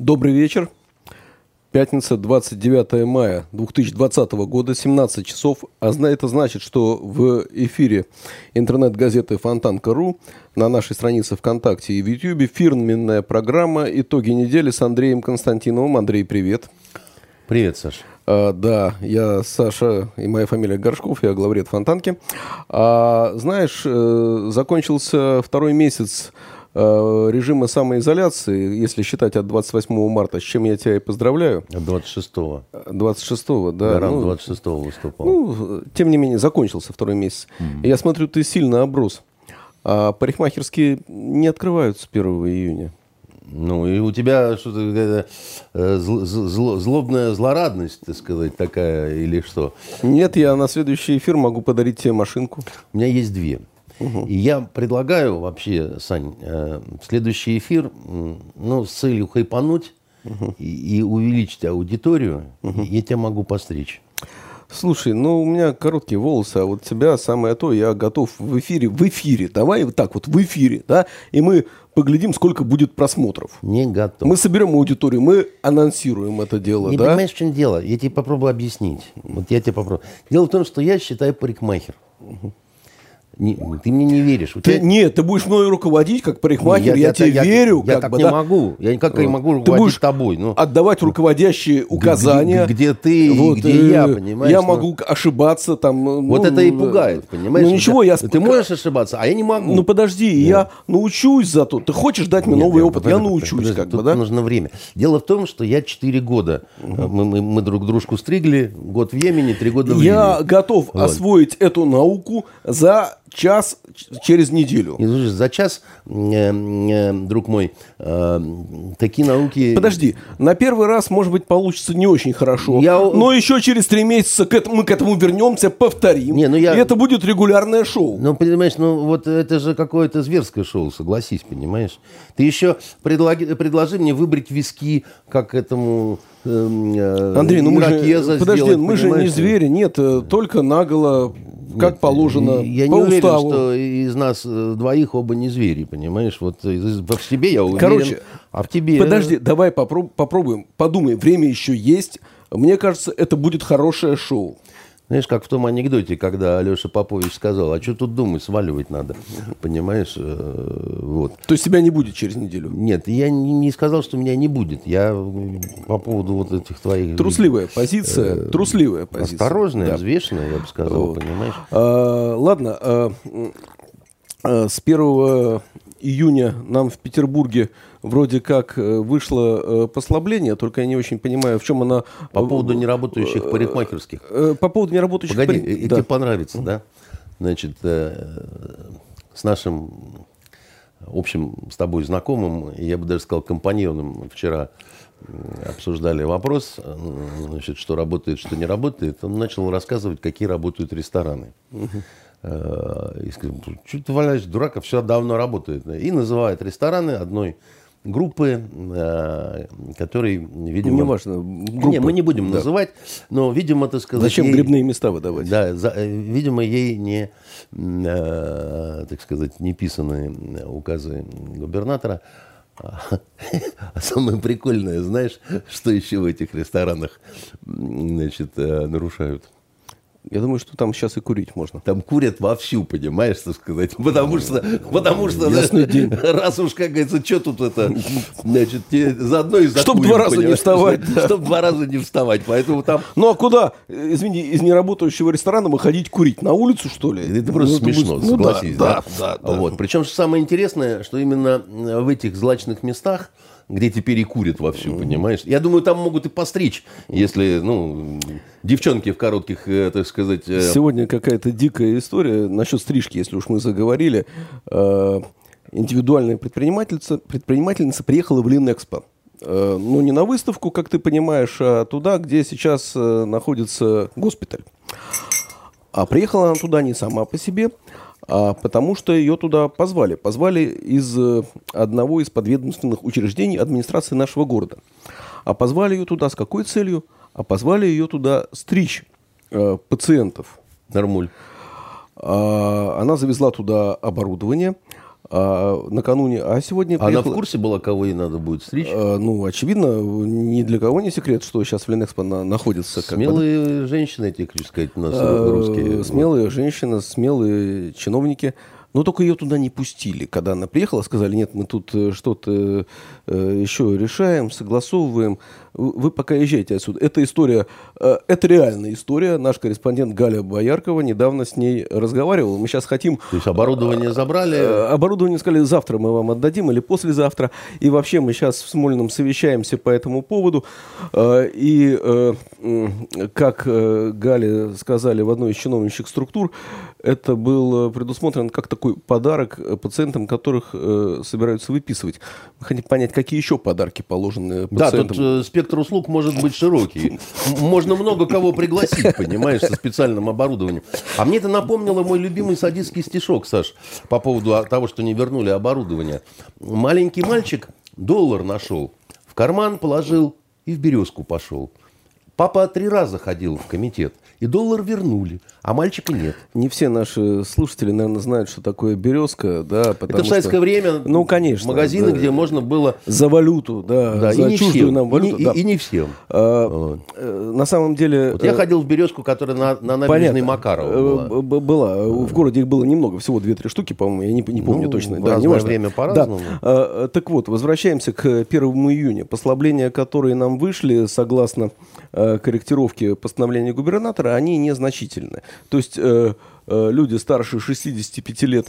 Добрый вечер. Пятница, 29 мая 2020 года, 17 часов. А это значит, что в эфире интернет-газеты Фонтанка.ру на нашей странице ВКонтакте и в Ютьюбе фирменная программа «Итоги недели» с Андреем Константиновым. Андрей, привет. Привет, Саша. А, да, я Саша, и моя фамилия Горшков, я главред Фонтанки. А, знаешь, э, закончился второй месяц режима самоизоляции, если считать от 28 марта, с чем я тебя и поздравляю. От 26-го. 26-го, да. Гарант ну, 26-го выступал. Ну, тем не менее, закончился второй месяц. Mm-hmm. Я смотрю, ты сильно оброс. А парикмахерские не открываются 1 июня. Ну, и у тебя что-то э, зл, зл, злобная злорадность, так сказать, такая, или что? Нет, я на следующий эфир могу подарить тебе машинку. У меня есть две. И я предлагаю вообще, Сань, э, следующий эфир, ну, с целью хайпануть и, и увеличить аудиторию, я тебя могу постричь. Слушай, ну у меня короткие волосы, а вот тебя самое то, я готов в эфире, в эфире, давай вот так вот, в эфире, да, и мы поглядим, сколько будет просмотров. Не готов. Мы соберем аудиторию, мы анонсируем это дело, Не да? понимаешь, в чем дело? Я тебе попробую объяснить. Вот я тебе попробую. Дело в том, что я считаю парикмахер. Угу. Не, ты мне не веришь. ты, тебя... Нет, ты будешь мной руководить как парикмахер, я, я, я тебе я, верю. Я, я так бы, не да? могу. Я никак не могу руководить ты будешь тобой. Ну, отдавать руководящие указания. Где, где ты вот, где э, я, понимаешь? Я ну, могу ошибаться там. Ну, вот это и пугает, понимаешь? Ну ничего, я... Ты можешь ошибаться, а я не могу. Ну подожди, да. я научусь зато. Ты хочешь дать мне Нет, новый я, опыт, подожди, я научусь подожди, как бы, да? нужно время. Дело в том, что я 4 года, угу. мы, мы, мы друг дружку стригли, год в Йемене, 3 года в Я готов освоить эту науку за час через неделю. И, слушай, за час, э, э, друг мой, э, такие науки... Подожди, на первый раз, может быть, получится не очень хорошо, я... но еще через три месяца к этому, мы к этому вернемся, повторим, не, ну я... и это будет регулярное шоу. Ну, понимаешь, ну вот это же какое-то зверское шоу, согласись, понимаешь? Ты еще предлаги, предложи мне выбрать виски, как этому... Эм, э, Андрей, ну мы же, подожди, мы же не звери, нет, э, только наголо как Нет, положено я по не уверен, что из нас э, двоих оба не звери, понимаешь? Вот в себе я уверен, Короче, а в тебе... Подожди, давай попроб- попробуем, подумай, время еще есть. Мне кажется, это будет хорошее шоу. Знаешь, как в том анекдоте, когда Алеша Попович сказал, а что тут думать, сваливать надо, понимаешь? Э, вот. То есть тебя не будет через неделю? Нет, я не сказал, что меня не будет. Я по поводу вот этих твоих... Трусливая позиция, э, трусливая позиция. Осторожная, да. взвешенная, я бы сказал, вот. понимаешь? А, ладно, а, а, с 1 июня нам в Петербурге вроде как э, вышло э, послабление, только я не очень понимаю, в чем она... По поводу неработающих парикмахерских. Э, по поводу неработающих Погоди, парик... да. тебе понравится, да? Значит, с нашим общим с тобой знакомым, я бы даже сказал компаньоном, вчера обсуждали вопрос, значит, что работает, что не работает. Он начал рассказывать, какие работают рестораны. И сказал, что ты валяешь, дурака, все давно работает. И называет рестораны одной группы, э, которые, видимо... Не важно, группы. Не, мы не будем да. называть, но, видимо, так сказать... Зачем ей, грибные места выдавать? Да, за, э, видимо, ей не, э, так сказать, не писаны указы губернатора. А самое прикольное, знаешь, что еще в этих ресторанах значит, нарушают? Я думаю, что там сейчас и курить можно. Там курят вовсю, понимаешь, что сказать. Потому что, потому что Ясный день. раз уж, как говорится, что тут это, значит, заодно и закурим. Чтобы два раза не вставать. Да. Чтобы два раза не вставать, поэтому там... Ну, а куда, извини, из неработающего ресторана выходить курить? На улицу, что ли? Это просто ну, смешно, ну, согласись, да? Да, да, да. Вот. Причем, что самое интересное, что именно в этих злачных местах где теперь и курят вовсю, понимаешь? Я думаю, там могут и постричь, если, ну, девчонки в коротких, э, так сказать... Э, Сегодня какая-то дикая история насчет стрижки, если уж мы заговорили. Э, индивидуальная предпринимательница, предпринимательница приехала в Линэкспо. Ну, не на выставку, как ты понимаешь, а туда, где сейчас находится госпиталь. А приехала она туда не сама по себе, а потому что ее туда позвали. Позвали из э, одного из подведомственных учреждений администрации нашего города. А позвали ее туда с какой целью? А позвали ее туда стричь э, пациентов. Нормуль. А, она завезла туда оборудование. А накануне, а сегодня Она приехала- в курсе была, кого ей надо будет стричь? Э, Ну, очевидно, ни для кого не секрет, что сейчас в Ленэкспо на- находится. как бы, Смелые женщины, эти, как сказать, у нас Э, русские. Смелые женщины, смелые чиновники. Но только ее туда не пустили. Когда она приехала, сказали, нет, мы тут э, что-то еще решаем, согласовываем. Вы пока езжайте отсюда. Эта история, э, это реальная история. Наш корреспондент Галя Бояркова недавно с ней разговаривал. Мы сейчас хотим То есть оборудование забрали. Э, Оборудование сказали, завтра мы вам отдадим или послезавтра. И вообще мы сейчас в Смольном совещаемся по этому поводу. Э, И, э, как э, Гале сказали в одной из чиновничьих структур, это был э, предусмотрен как такой подарок э, пациентам, которых э, собираются выписывать. Мы хотим понять, какие еще подарки положены Да, пациентам. тут э, спектр услуг может быть широкий. Можно много кого пригласить, понимаешь, со специальным оборудованием. А мне это напомнило мой любимый садистский стишок, Саш, по поводу того, что не вернули оборудование. Маленький мальчик доллар нашел, в карман положил и в березку пошел. Папа три раза ходил в комитет, и доллар вернули, а мальчика нет. Не все наши слушатели, наверное, знают, что такое березка, да, потому Это в советское что- время Ну, конечно. магазины, да. где можно было... За валюту, да, Да, за и не чуждую всем. нам и, валюту. не, да. и- и не всем. А, Вот. э, На самом деле... Вот я э, ходил в березку, которая на, на набережной понятно. Макарова Э, была. б- Была. В городе их было немного, всего 2-3 штуки, по-моему, я не, не помню Ну, точно. в Да, разное время по-разному. Да. А, Так вот, возвращаемся к 1 июня. Послабления, которые нам вышли, согласно корректировке постановления губернатора, они незначительны. То есть э, э, люди старше 65 лет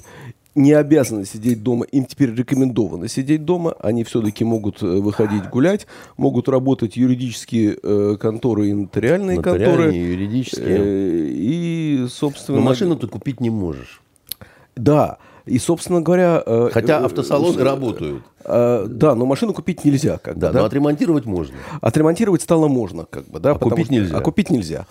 не обязаны сидеть дома, им теперь рекомендовано сидеть дома, они все-таки могут э, выходить гулять, могут работать юридические э, конторы и нотариальные, Нотариальные, конторы. юридические. Э, И, собственно... Но машину ты купить не можешь. Да. И, собственно говоря... э, Хотя э, автосалоны э, работают. э, Да, но машину купить нельзя. Как бы, Да, да? но отремонтировать можно. Отремонтировать стало можно, как бы, да, А купить что- нельзя. А купить нельзя.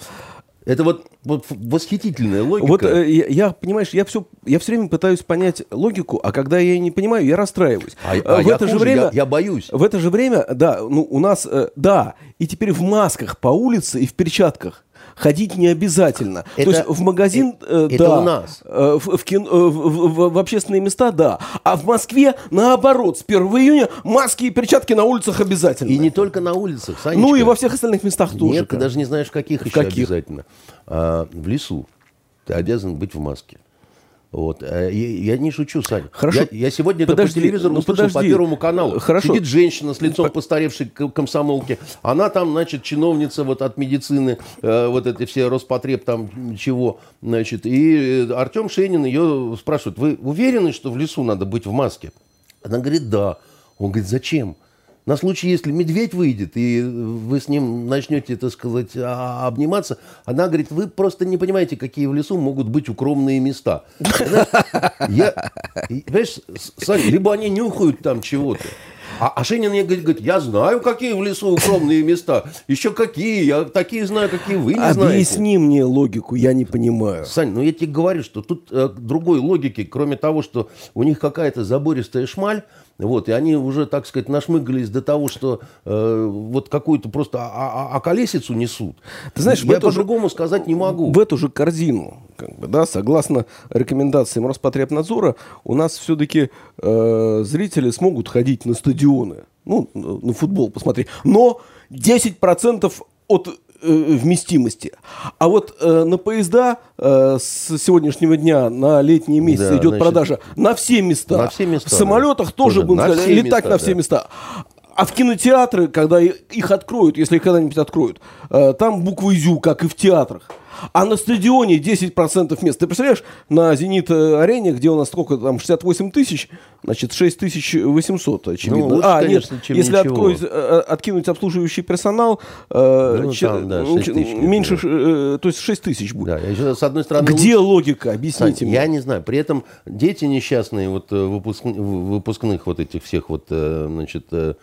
Это вот, вот восхитительная логика. Вот э, я, я, понимаешь, я все, я все время пытаюсь понять логику, а когда я ее не понимаю, я расстраиваюсь. А- а в я это же хуже, время, я- я боюсь. В это же время, да, ну у нас, э, да, и теперь в масках по улице и в перчатках. Ходить не обязательно. Это- То есть в магазин, э, это да, у нас. э, в, в кино- э, в- в- в общественные места, да. А в Москве, наоборот, с 1 июня маски и перчатки на улицах обязательно. И не только на улицах, Санечка. ну и во всех остальных местах тоже. Нет, ты даже не знаешь, в каких еще каких? обязательно. А, в лесу ты обязан быть в маске. Вот. А Я, я не шучу, Сань. Хорошо. Я, я сегодня это Подожди, по телевизору ну услышал по подожди. Первому каналу. Хорошо. Сидит женщина с лицом постаревшей комсомолки. Она там, значит, чиновница вот от медицины, э, вот эти все Роспотреб там чего, значит. И э, Артем Шенин ее спрашивает, вы уверены, что в лесу надо быть в маске? Она говорит, да. Он говорит, зачем? На случай, если медведь выйдет, и вы с ним начнете, так сказать, а- обниматься, она говорит, вы просто не понимаете, какие в лесу могут быть укромные места. Я, понимаешь, Сань, либо они нюхают там чего-то, а, а Шенин мне говорит, говорит, я знаю, какие в лесу укромные места. Еще какие, я такие знаю, какие вы не знаете. Объясни мне логику, я не понимаю. Сань, ну я тебе говорю, что тут э, другой логики, кроме того, что у них какая-то забористая шмаль, вот, и они уже, так сказать, нашмыгались до того, что э, вот какую-то просто околесицу несут. Ты знаешь, я по-другому сказать не могу. В эту же корзину, как бы, да, согласно рекомендациям Роспотребнадзора, у нас все-таки э, зрители смогут ходить на стадионы, ну, на футбол посмотреть, но 10% от вместимости. А вот э, на поезда э, с сегодняшнего дня на летние месяцы Да, идет значит, продажа на все места. на все места, В самолетах да. тоже Тоже будем сказать, летать места, на все да. места. А в кинотеатры, когда их откроют, если их когда-нибудь откроют, э, там буквы «Зю», как и в театрах. А на стадионе 10% мест. Ты представляешь, на «Зенит-арене», где у нас сколько там, 68 тысяч, значит, 6800, очевидно. Ну, лучше, а, конечно, нет, чем если откроют, э, откинуть обслуживающий персонал, э, Ну, че- там, да, ну, 6 че- тысяч меньше, э, то есть 6 тысяч будет. Да, еще, с одной стороны, Где лучше- логика? Сань, Объясните мне. я не знаю. При этом дети несчастные вот, э, выпускн- в- выпускных вот этих всех вот, э, значит, э,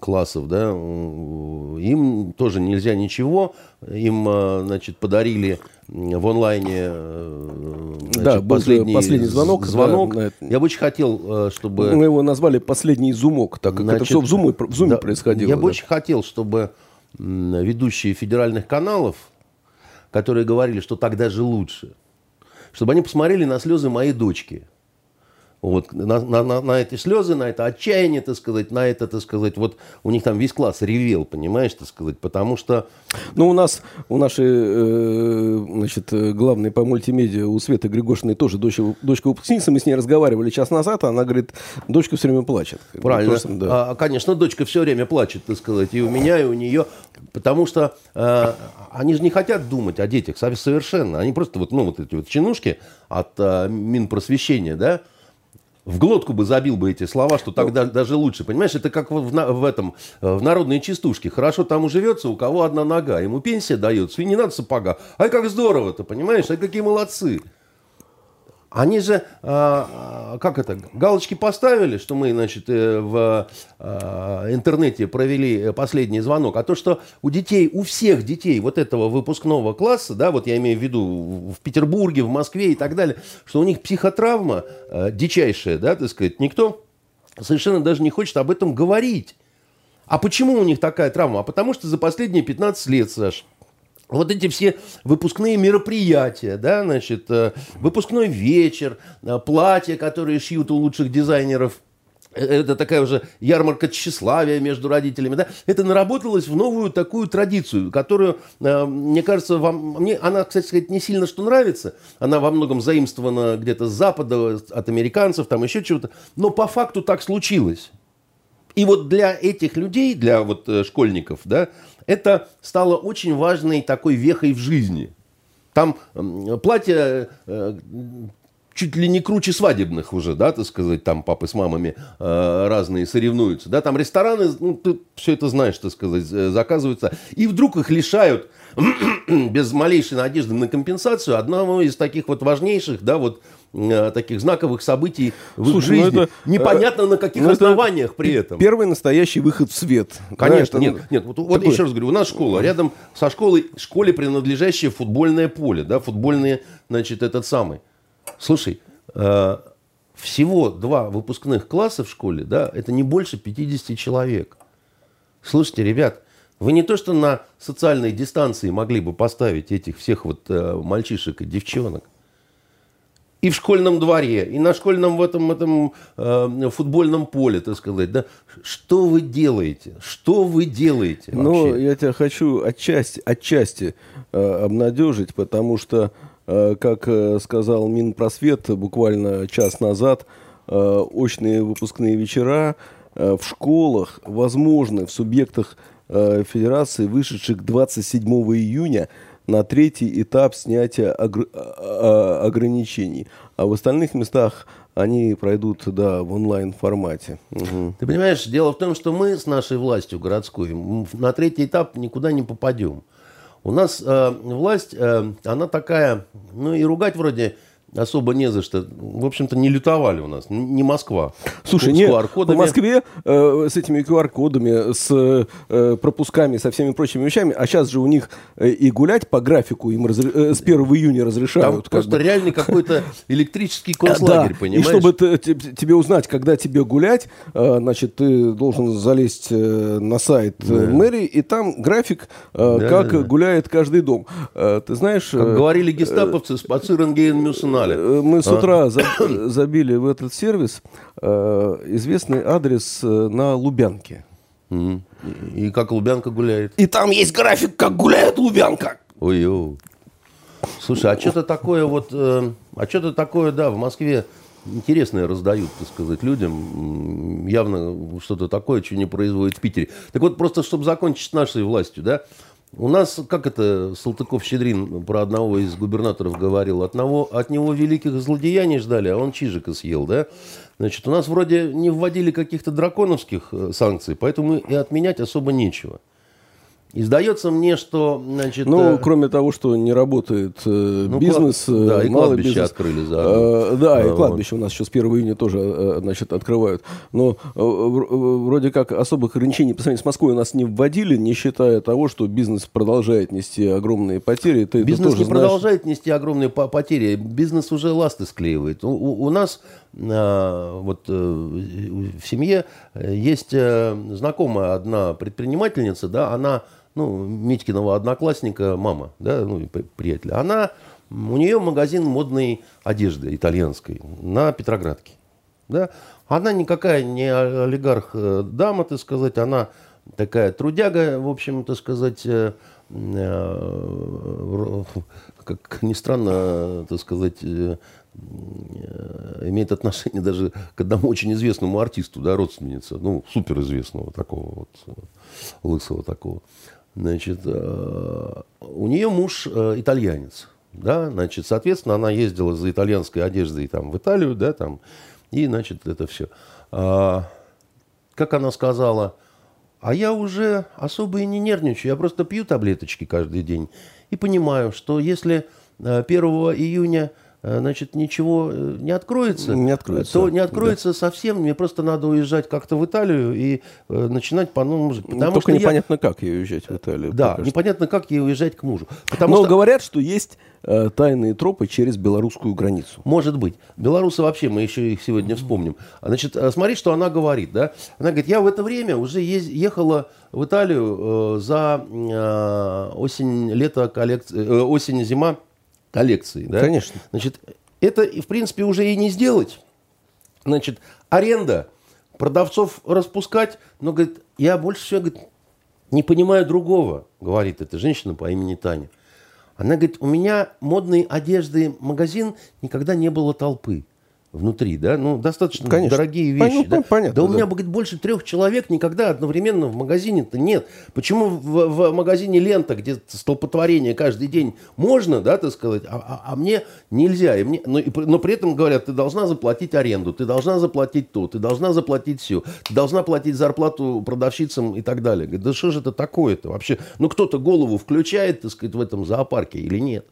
классов, да, им тоже нельзя ничего. Им, э, значит, подарили в онлайне э, значит, Да, был же последний звонок, да, звонок. это. Я бы очень хотел, э, чтобы... Мы его назвали «Последний зумок», так как это Значит, все в зуме, в зуме да, происходило. Я бы да. очень хотел, чтобы ведущие федеральных каналов, которые говорили, что так даже лучше, чтобы они посмотрели на слезы моей дочки. Вот, на, на, на, на эти слезы, на это отчаяние, так сказать, на это, так сказать, вот у них там весь класс ревел, понимаешь, так сказать, потому что... Ну, у нас, у нашей, э, значит, главной по мультимедиа, у Светы Григошиной тоже дочка, дочка выпускница, мы с ней разговаривали час назад, а она говорит, дочка все время плачет. Правильно, Просто, да. а, конечно, дочка все время плачет, так сказать, и у меня, и у нее, потому что э, они же не хотят думать о детях совершенно, они просто вот, ну, вот эти вот чинушки от э, Минпросвещения, да, в глотку бы забил бы эти слова, что тогда ну, даже лучше. Понимаешь, это как в, в этом, э, в народной частушке. Хорошо там уживется, у кого одна нога. Ему пенсия дается, и не надо сапога. Ай, как здорово-то, понимаешь? Ай, какие молодцы. Они же, а, как это, галочки поставили, что мы, значит, э, в а, интернете провели последний звонок, а то, что у детей, у всех детей вот этого выпускного класса, да, вот я имею в виду в Петербурге, в Москве и так далее, что у них психотравма а, дичайшая, да, так сказать, никто совершенно даже не хочет об этом говорить. А почему у них такая травма? А потому что за последние 15 лет, Саш, вот эти все выпускные мероприятия, да, значит, э, выпускной вечер, э, платья, которые шьют у лучших дизайнеров, э, это такая уже ярмарка тщеславия между родителями, да, это наработалось в новую такую традицию, которую, мне кажется, вам, мне она, кстати сказать, не сильно что нравится, она во многом заимствована где-то с Запада, от американцев, там еще чего-то, но по факту так случилось. И вот для этих людей, для вот школьников, да, это стало очень важной такой вехой в жизни. Там платья э, чуть ли не круче свадебных уже, да, так сказать, там папы с мамами э, разные соревнуются, да, там рестораны, ну, ты все это знаешь, так сказать, заказываются, и вдруг их лишают без малейшей надежды на компенсацию одного из таких вот важнейших, да, вот таких знаковых событий в Слушай, ну жизни. Ну это, Непонятно на каких ну основаниях при этом. Первый настоящий выход в свет. Конечно, да, нет, нет. Вот, вот еще раз говорю, у нас школа, рядом со школой, школе принадлежащее футбольное поле, да, футбольные, значит, этот самый. Слушай, э, всего два выпускных класса в школе, да, это не больше 50 человек. Слушайте, ребят, вы не то что на социальной дистанции могли бы поставить этих всех вот э, мальчишек и девчонок, и в школьном дворе, и на школьном в этом, этом э, футбольном поле, так сказать, да, что вы делаете? Что вы делаете ну, вообще? Ну, я тебя хочу отчасти, отчасти э, обнадежить, потому что, э, как э, сказал Минпросвет буквально час назад, э, очные выпускные вечера э, в школах возможны в субъектах э, федерации, вышедших 27 июня на третий этап снятия огр... А, а, ограничений. А в остальных местах они пройдут да, в онлайн-формате. Угу. Ты понимаешь, дело в том, что мы с нашей властью городской на третий этап никуда не попадем. У нас э, власть, э, она такая, ну и ругать вроде особо не за что. В общем-то, не лютовали у нас, не Москва. Слушай, не, в Москве э, с этими QR-кодами, с э, пропусками, со всеми прочими вещами, а сейчас же у них э, и гулять по графику им разре... э, с 1 июня разрешают. Там просто бы. реальный какой-то электрический концлагерь, да. понимаешь? И чтобы ты, тебе узнать, когда тебе гулять, э, значит, ты должен залезть э, на сайт э, да. мэрии, и там график, э, да, как да, гуляет каждый дом. Э, ты знаешь... Как э, говорили гестаповцы, спацирен гейн мюсена канале. Э, мы с а? утра а? забили в этот сервис э, известный адрес э, на Лубянке. И, и как Лубянка гуляет? И там есть график, как гуляет Лубянка. Ой-ой. Слушай, а что-то такое вот, э, а что-то такое, да, в Москве интересное раздают, так сказать, людям. Явно что-то такое, что не производит в Питере. Так вот, просто чтобы закончить с нашей властью, да, у нас, как это Салтыков-Щедрин про одного из губернаторов говорил, от, него, от него великих злодеяний ждали, а он чижика съел, да? Значит, у нас вроде не вводили каких-то драконовских э, санкций, поэтому и отменять особо нечего. И сдается мне, что... Значит, ну, э... кроме того, что не работает э, ну, бизнес, клад... да, и кладбище бизнес. открыли за. Э, да, а, и кладбище вот. у нас сейчас 1 июня тоже э, значит, открывают. Но э, вроде как особых ограничений по сравнению с Москвой у нас не вводили, не считая того, что бизнес продолжает нести огромные потери. Ты бизнес не знаешь... продолжает нести огромные потери. Бизнес уже ласты склеивает. У, у, у нас э, вот э, в семье есть э, знакомая одна предпринимательница, да, она ну, Митькиного одноклассника, мама, да, ну, приятеля, она, у нее магазин модной одежды итальянской на Петроградке. Да? Она никакая не олигарх э, дама, так сказать, она такая трудяга, в общем, так сказать, э, э, как ни странно, так сказать, имеет отношение даже к одному очень известному артисту, да, родственница, ну, суперизвестного такого вот, лысого такого. Значит, у нее муж итальянец, да, значит, соответственно, она ездила за итальянской одеждой там в Италию, да, там, и, значит, это все. А, как она сказала, а я уже особо и не нервничаю, я просто пью таблеточки каждый день и понимаю, что если 1 э, июня Э, значит, ничего э, не откроется, не откроется, то не откроется да. совсем. Мне просто надо уезжать как-то в Италию и э, начинать по-новому жить. Потому Только непонятно, я... как ей уезжать в Италию. Да, непонятно, как ей уезжать к мужу. Потому Но что... говорят, что есть э, тайные тропы через белорусскую границу. Может быть. Белорусы вообще, мы еще их сегодня вспомним. Значит, смотри, что она говорит. Да? Она говорит, я в это время уже ехала в Италию э, за э, осень-лето коллекции, э, осень-зима коллекции. Да? Конечно. Значит, это, в принципе, уже и не сделать. Значит, аренда, продавцов распускать, но, говорит, я больше всего, говорит, не понимаю другого, говорит эта женщина по имени Таня. Она говорит, у меня модной одежды магазин никогда не было толпы внутри, да, ну, достаточно Конечно. дорогие вещи. Понятно, да? понятно, да у меня, говорит, больше трех человек никогда одновременно в магазине-то нет. Почему в, в магазине лента, где столпотворение каждый день можно, да, так сказать, а, а, а мне нельзя. И мне, но, и, но при этом говорят, ты должна заплатить аренду, ты должна заплатить то, ты должна заплатить все, ты должна платить зарплату продавщицам и так далее. Говорит, да что же это такое-то вообще? Ну, кто-то голову включает, так сказать, в этом зоопарке или нет?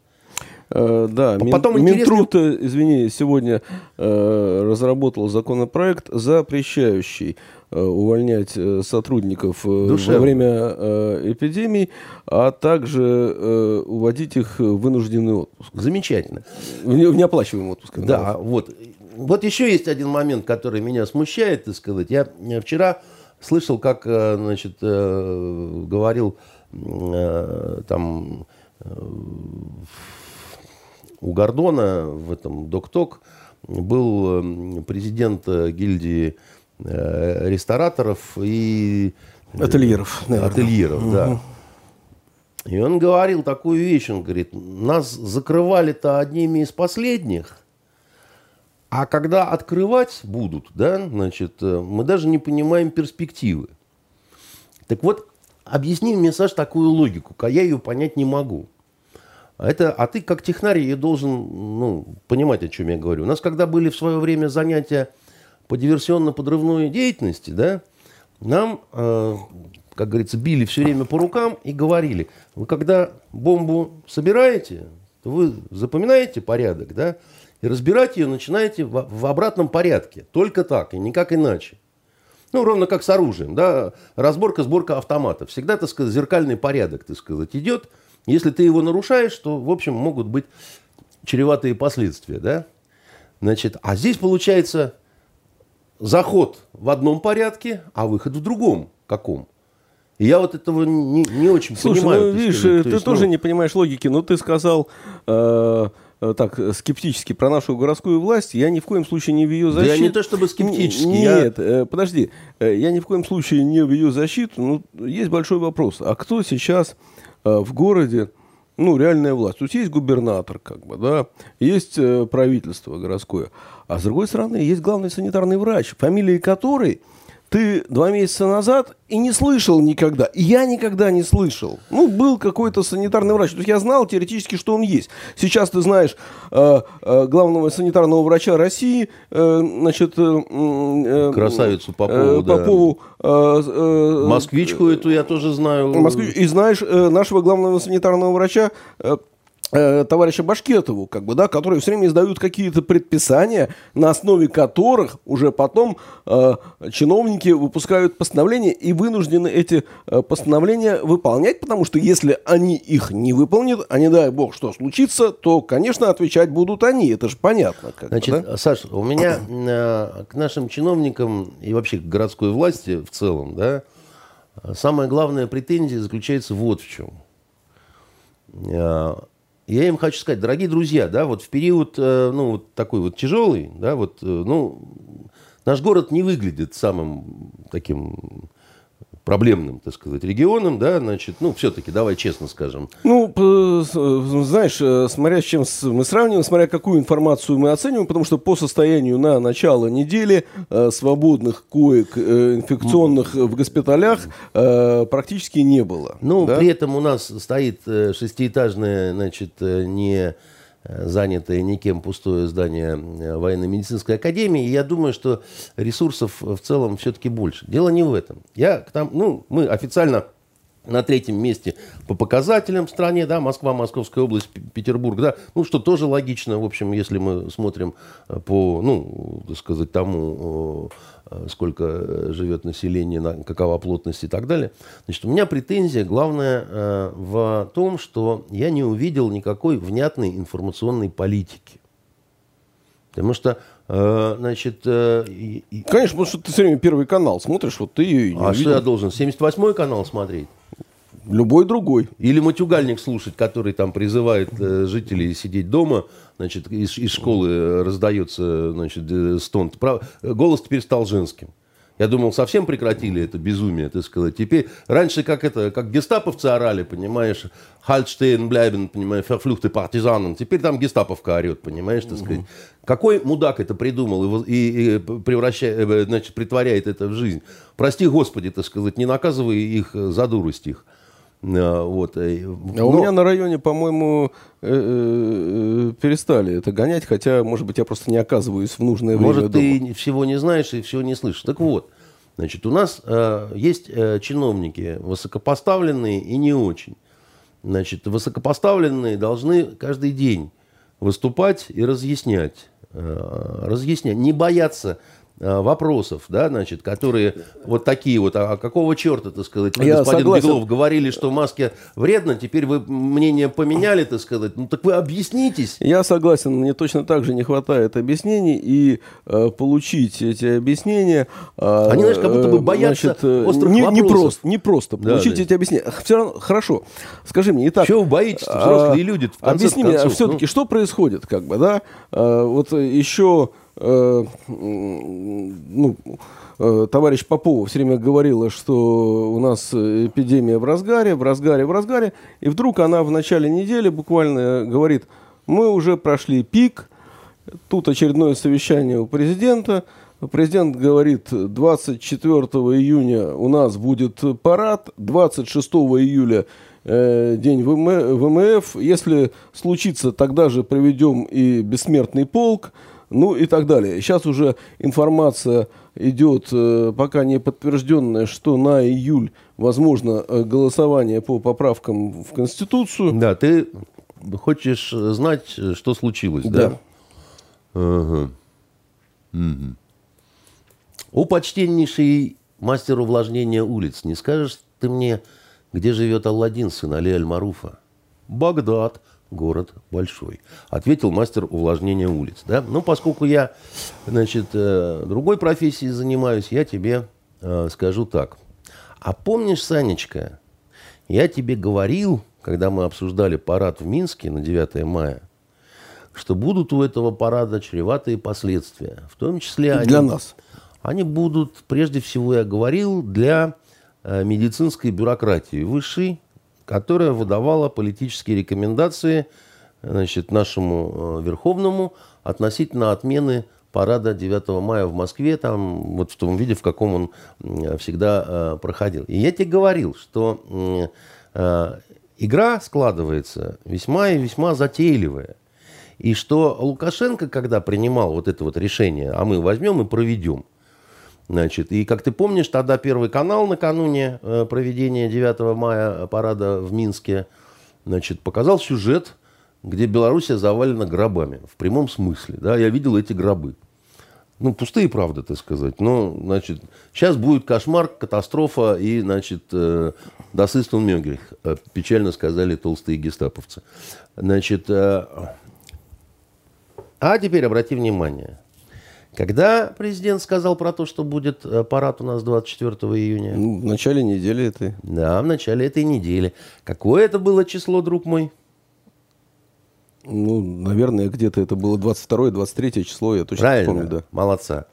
Э, да, Потом Мин, интересно... Минтруд, э, извини, сегодня э, разработал законопроект, запрещающий э, увольнять сотрудников э, во время э, эпидемии, а также э, уводить их в вынужденный отпуск. Замечательно. В, в неоплачиваемый отпуск. Да, вот. Вот еще есть один момент, который меня смущает, так сказать. Я вчера слышал, как, значит, говорил там у Гордона в этом Докток был эм, президент э, гильдии э, рестораторов и... Э, ательеров. Наверное. Ательеров, угу. да. И он говорил такую вещь, он говорит, нас закрывали-то одними из последних, а когда открывать будут, да, значит, мы даже не понимаем перспективы. Так вот, объясни мне, Саш, такую логику, а я ее понять не могу. А это, а ты как технарий должен ну, понимать, о чем я говорю. У нас когда были в свое время занятия по диверсионно-подрывной деятельности, да, нам, э, как говорится, били все время по рукам и говорили, вы когда бомбу собираете, то вы запоминаете порядок, да, и разбирать ее начинаете в, в обратном порядке. Только так, и никак иначе. Ну, ровно как с оружием, да, разборка, сборка автомата. Всегда, так сказать, зеркальный порядок, так сказать, идет – если ты его нарушаешь, то, в общем, могут быть чреватые последствия, да? Значит, а здесь получается заход в одном порядке, а выход в другом каком. И я вот этого не, не очень Слушай, понимаю. Ну, видишь, сказать, ты есть, тоже ну... не понимаешь логики, но ты сказал э, э, так скептически про нашу городскую власть. Я ни в коем случае не в ее защиту. Да я не то чтобы скептически. Нет, я... э, подожди. Э, я ни в коем случае не в ее защиту. Ну, есть большой вопрос. А кто сейчас Э, в городе ну, реальная власть. То есть есть губернатор, как бы, да, есть э, правительство городское. А с другой стороны, есть главный санитарный врач, фамилии которой ты два месяца назад и не слышал никогда. И я никогда не слышал. Ну, был какой-то санитарный врач. То есть я знал теоретически, что он есть. Сейчас ты знаешь э, э, главного санитарного врача России, э, значит... Э, э, Красавицу Попову, э, Попову э, э, Москвичку эту я тоже знаю. Москвич, и знаешь э, нашего главного санитарного врача э, Э, товарища Башкетову, как бы, да, которые все время издают какие-то предписания, на основе которых уже потом э, чиновники выпускают постановления и вынуждены эти э, постановления выполнять, потому что если они их не выполнят, а не дай бог что случится, то, конечно, отвечать будут они, это же понятно. Как Значит, бы, да? Саша, у меня э, к нашим чиновникам и вообще к городской власти в целом, да, самая главная претензия заключается вот в чем я им хочу сказать, дорогие друзья, да, вот в период, э, ну, вот такой вот тяжелый, да, вот, э, ну, Наш город не выглядит самым таким проблемным, так сказать, регионом, да, значит, ну, все-таки, давай честно скажем. Ну, знаешь, э, смотря с чем мы сравниваем, смотря какую информацию мы оцениваем, потому что по состоянию на начало недели э, свободных коек э, инфекционных в госпиталях практически не было. Ну, да? при этом у нас стоит шестиэтажное, значит, не занятое никем пустое здание военно-медицинской академии. И я думаю, что ресурсов в целом все-таки больше. Дело не в этом. Я там, ну, мы официально на третьем месте по показателям в стране, да, Москва, Московская область, Петербург, да, ну, что тоже логично, в общем, если мы смотрим э, по, ну, так сказать, тому, э, сколько живет население, какова плотность и так далее. Значит, у меня претензия главная э, в том, что я не увидел никакой внятной информационной политики. Потому что Значит, Конечно, потому что ты все время первый канал смотришь, вот ты ее и не А увидел. что я должен, 78-й канал смотреть? Любой другой. Или матюгальник слушать, который там призывает э, жителей сидеть дома, значит, из, из школы раздается, значит, э, стон. Прав... Голос теперь стал женским. Я думал, совсем прекратили это безумие, так сказать. Теперь, раньше как это, как гестаповцы орали, понимаешь, Хальштейн, Блябин, понимаешь, Ферфлюхты, партизанен. Теперь там гестаповка орет, понимаешь, так сказать. Какой мудак это придумал и, и, и превращает, э, значит, притворяет это в жизнь? Прости, Господи, так сказать, не наказывай их за дурость их. А, вот. Э, а у меня на районе, по-моему, э, перестали это гонять, хотя, может быть, я просто не оказываюсь в нужное время Может, дома. ты всего не знаешь и всего не слышишь. Так вот, значит, у нас э, есть э, чиновники высокопоставленные и не очень. Значит, высокопоставленные должны каждый день выступать и разъяснять. Э, разъяснять, не бояться Э, вопросов, да, значит, которые вот такие вот, а какого черта, так сказать, вы, Я господин согласен. Беглов, говорили, что в маске вредно, теперь вы мнение поменяли, так сказать, ну так вы объяснитесь. Я согласен, мне точно так же не хватает объяснений, и э, получить эти объяснения... Э, Они, знаешь, как будто бы боятся значит, э, острых не, вопросов. Не просто, не просто получить да, эти объяснения. Все равно, хорошо, скажи мне, итак... Чего вы боитесь, взрослые а, люди, в конце Объясни мне, все-таки, ну? что происходит, как бы, да, а, вот еще Э, ну, э, товарищ Попова все время говорила, что у нас эпидемия в разгаре, в разгаре, в разгаре, и вдруг она в начале недели буквально говорит, мы уже прошли пик, тут очередное совещание у президента, Президент говорит, 24 июня у нас будет парад, 26 июля э, день ВМФ. Если случится, тогда же проведем и бессмертный полк ну и так далее. Сейчас уже информация идет, э, пока не подтвержденная, что на июль возможно э, голосование по поправкам в Конституцию. Да, ты хочешь знать, что случилось, да? Да. Ага. Угу. О, почтеннейший мастер увлажнения улиц, не скажешь ты мне, где живет Алладин, сын Али Аль-Маруфа? Багдад, город большой. Ответил мастер увлажнения улиц. Да? Ну, поскольку я, значит, э, другой профессией занимаюсь, я тебе э, скажу так. А помнишь, Санечка, я тебе говорил, когда мы обсуждали парад в Минске на 9 мая, что будут у этого парада чреватые последствия. В том числе они, для нас. Они будут, прежде всего, я говорил, для э, медицинской бюрократии высшей, которая выдавала политические рекомендации значит, нашему э, Верховному относительно отмены парада 9 мая в Москве, там, вот в том виде, в каком он всегда э, проходил. И я тебе говорил, что э, игра складывается весьма и весьма затейливая. И что Лукашенко, когда принимал вот это вот решение, а мы возьмем и проведем, Значит, и как ты помнишь, тогда Первый канал накануне э, проведения 9 мая парада в Минске значит, показал сюжет, где Белоруссия завалена гробами. В прямом смысле. Да, я видел эти гробы. Ну, пустые, правда, так сказать. Но, значит, сейчас будет кошмар, катастрофа и, значит, э, мёгрих, э, печально сказали толстые гестаповцы. Значит, э, а теперь обрати внимание. Когда президент сказал про то, что будет э, парад у нас 24 июня? Ну, в начале недели этой. Да, в начале этой недели. Какое это было число, друг мой? Ну, наверное, где-то это было 22-23 число, я точно Правильно, помню, да. молодца.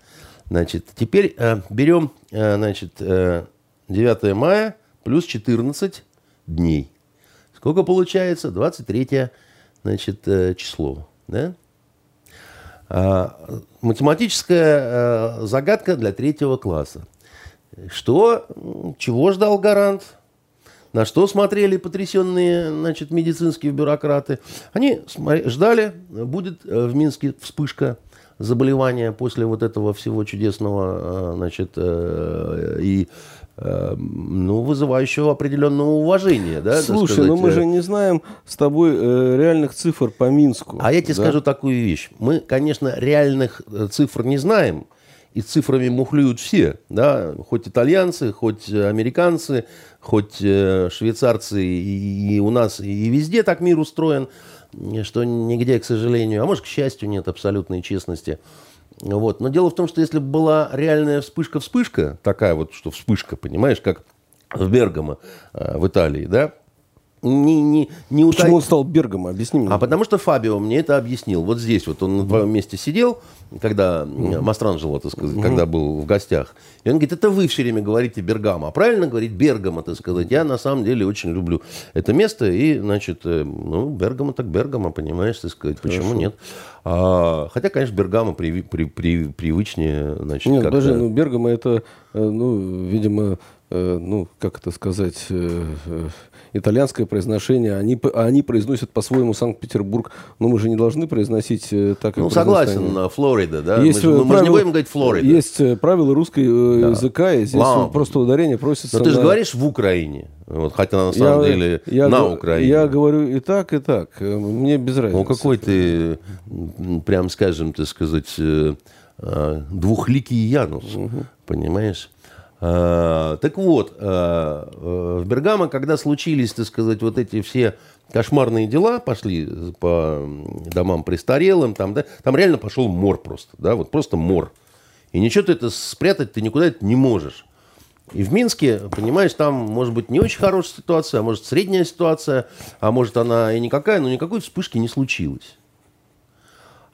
Значит, теперь э, берем, э, значит, э, 9 мая плюс 14 дней. Сколько получается? 23 значит, э, число. Да? А, математическая э, загадка для третьего класса. Что, чего ждал гарант? На что смотрели потрясенные значит, медицинские бюрократы? Они ждали, будет э, в Минске вспышка заболевания после вот этого всего чудесного, значит, и ну, вызывающего определенного уважения. Да, Слушай, но ну мы же не знаем с тобой э, реальных цифр по Минску. А я тебе да? скажу такую вещь. Мы, конечно, реальных э, цифр не знаем, и цифрами мухлюют все, да, хоть итальянцы, хоть американцы, хоть швейцарцы, и, и у нас, и везде так мир устроен, что нигде, к сожалению, а может, к счастью, нет абсолютной честности. Вот. Но дело в том, что если бы была реальная вспышка-вспышка, такая вот, что вспышка, понимаешь, как в Бергамо э, в Италии, да, не, не, не утай... Почему он стал Бергом? Объясни мне. А потому что Фабио мне это объяснил. Вот здесь вот он на твоем месте сидел, когда mm-hmm. Мастранжело, так сказать, mm-hmm. когда был в гостях. И он говорит, это вы все время говорите Бергамо. А правильно говорить Бергамо, так сказать. Я на самом деле очень люблю это место. И, значит, э, ну, Бергамо так Бергамо, понимаешь, так сказать. Почему Хорошо. нет? А, хотя, конечно, Бергамо при, при, при, привычнее. Значит, нет, даже ну, Бергамо это, э, ну, видимо, э, ну, как это сказать итальянское произношение, они, они произносят по-своему Санкт-Петербург, но мы же не должны произносить э, так, как Ну, согласен, Флорида, да? Есть мы, же, правила, мы же не будем говорить Флорида. Есть э, правила русской э, да. языка, и здесь Ламп. просто ударение просится Но ты же говоришь в Украине, вот, хотя на самом я, деле я, на Украине. Я говорю и так, и так, мне без разницы. Ну, какой ты, прям скажем, так сказать, двухликий Янус, угу. понимаешь? А, так вот, а, в Бергамо, когда случились, так сказать, вот эти все кошмарные дела, пошли по домам престарелым, там, да, там реально пошел мор просто, да, вот просто мор. И ничего ты это спрятать ты никуда это не можешь. И в Минске, понимаешь, там может быть не очень хорошая ситуация, а может средняя ситуация, а может она и никакая, но никакой вспышки не случилось.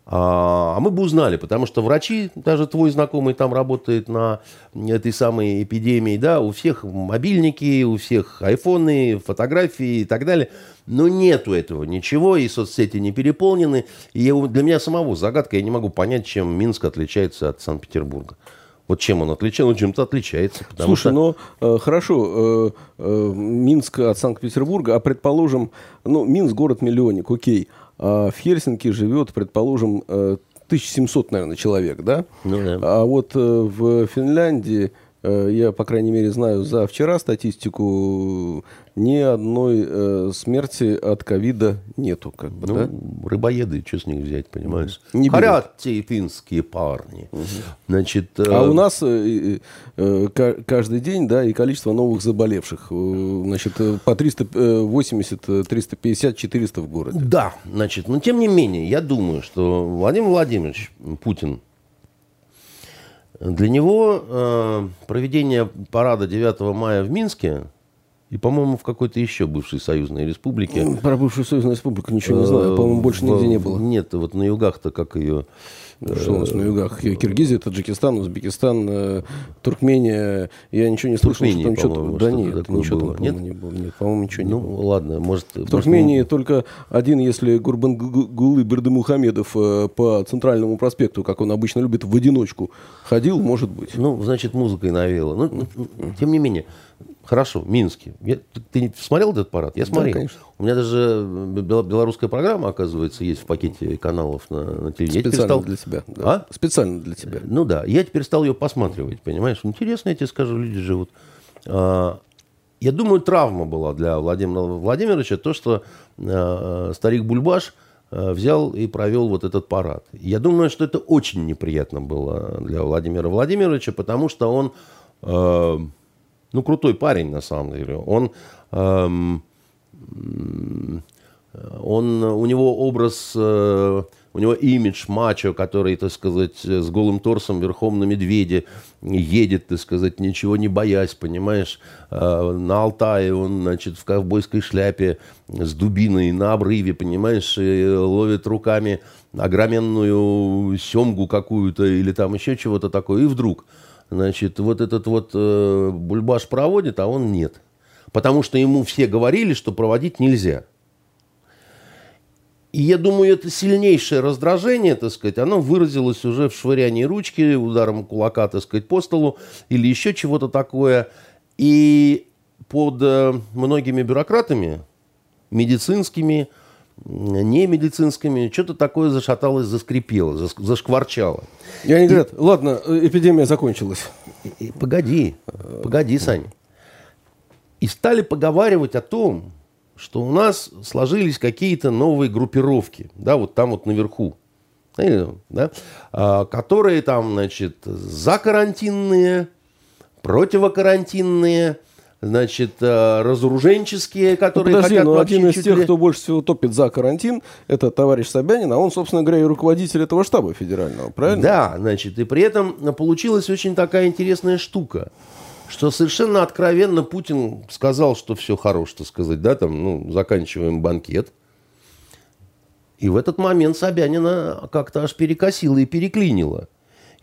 А, а мы бы узнали, потому что врачи, даже твой знакомый там работает на этой самой эпидемии, да, у всех мобильники, у всех айфоны, фотографии и так далее. Но нету этого ничего, и соцсети не переполнены. И для меня самого загадка, я не могу понять, чем Минск отличается от Санкт-Петербурга. Вот чем он отличается? Он чем-то отличается. Слушай, что... ну э, хорошо, э, э, Минск от Санкт-Петербурга, а предположим, ну, Минск город-миллионник, окей. В Хельсинки живет, предположим, 1700, э, наверное, человек, да? Ну, да. А вот э, в Финляндии, я, по крайней мере, знаю за вчера статистику, ни одной э, смерти от ковида нету. Как бы, ну, да? Рыбоеды, что с них взять, понимаешь? Не Хорят те финские парни. Угу. Значит, э... А у нас э, э, каждый день, да, и количество новых заболевших. Э, значит, э, по 380, 350, 400 в городе. Да, значит, но тем не менее, я думаю, что Владимир Владимирович Путин для него э, проведение парада 9 мая в Минске и, по-моему, в какой-то еще бывшей союзной республике. Про бывшую союзную республику ничего не знаю. По-моему, больше нигде не было. Нет, вот на югах-то как ее... Что у нас на югах? Киргизия, Таджикистан, Узбекистан, э, Туркмения. Я ничего не слышал, что там что-то... Да нет, ничего было. там, нет? не было. Нет, по-моему, ничего ну, не было. ладно, может... В Туркмении может... только один, если Гурбангулы Бердымухамедов э, по центральному проспекту, как он обычно любит, в одиночку ходил, может быть. Ну, значит, музыкой навело. Ну, тем не менее, Хорошо, Минске. Я, ты, ты смотрел этот парад? Я смотрел. Да, конечно. У меня даже э, белорусская программа, оказывается, есть в пакете каналов на, на телевидении. Специально стал... для тебя. Да. А? Специально для тебя. Ну да. Я теперь стал ее посматривать, понимаешь? Интересно, я тебе скажу, люди живут. А, я думаю, травма была для Владимира Владимировича то, что а, старик Бульбаш а, взял и провел вот этот парад. Я думаю, что это очень неприятно было для Владимира Владимировича, потому что он... А, ну, крутой парень, на самом деле. Он, эм, он, у него образ э, у него имидж мачо, который, так сказать, с голым торсом верхом на медведе едет, так сказать, ничего не боясь, понимаешь. А, на Алтае он, значит, в ковбойской шляпе с дубиной на обрыве, понимаешь, и ловит руками огроменную семгу какую-то или там еще чего-то такое. И вдруг, значит, вот этот вот э, бульбаш проводит, а он нет. Потому что ему все говорили, что проводить нельзя. И я думаю, это сильнейшее раздражение, так сказать, оно выразилось уже в швырянии ручки, ударом кулака, так сказать, по столу или еще чего-то такое. И под э, многими бюрократами, медицинскими, не медицинскими, что-то такое зашаталось, заскрипело, зашкварчало. И они говорят, ладно, эпидемия закончилась. И, и, погоди, погоди, Саня. И стали поговаривать о том, что у нас сложились какие-то новые группировки, да, вот там вот наверху, да, а, которые там, значит, закарантинные, противокарантинные, значит, а, разоруженческие, которые ну, подожди, хотят но один из тех, ли... кто больше всего топит за карантин, это товарищ Собянин, а он, собственно говоря, и руководитель этого штаба федерального, правильно? Да, значит, и при этом получилась очень такая интересная штука – что совершенно откровенно Путин сказал, что все хорошо, так сказать, да, там, ну, заканчиваем банкет. И в этот момент Собянина как-то аж перекосило и переклинило.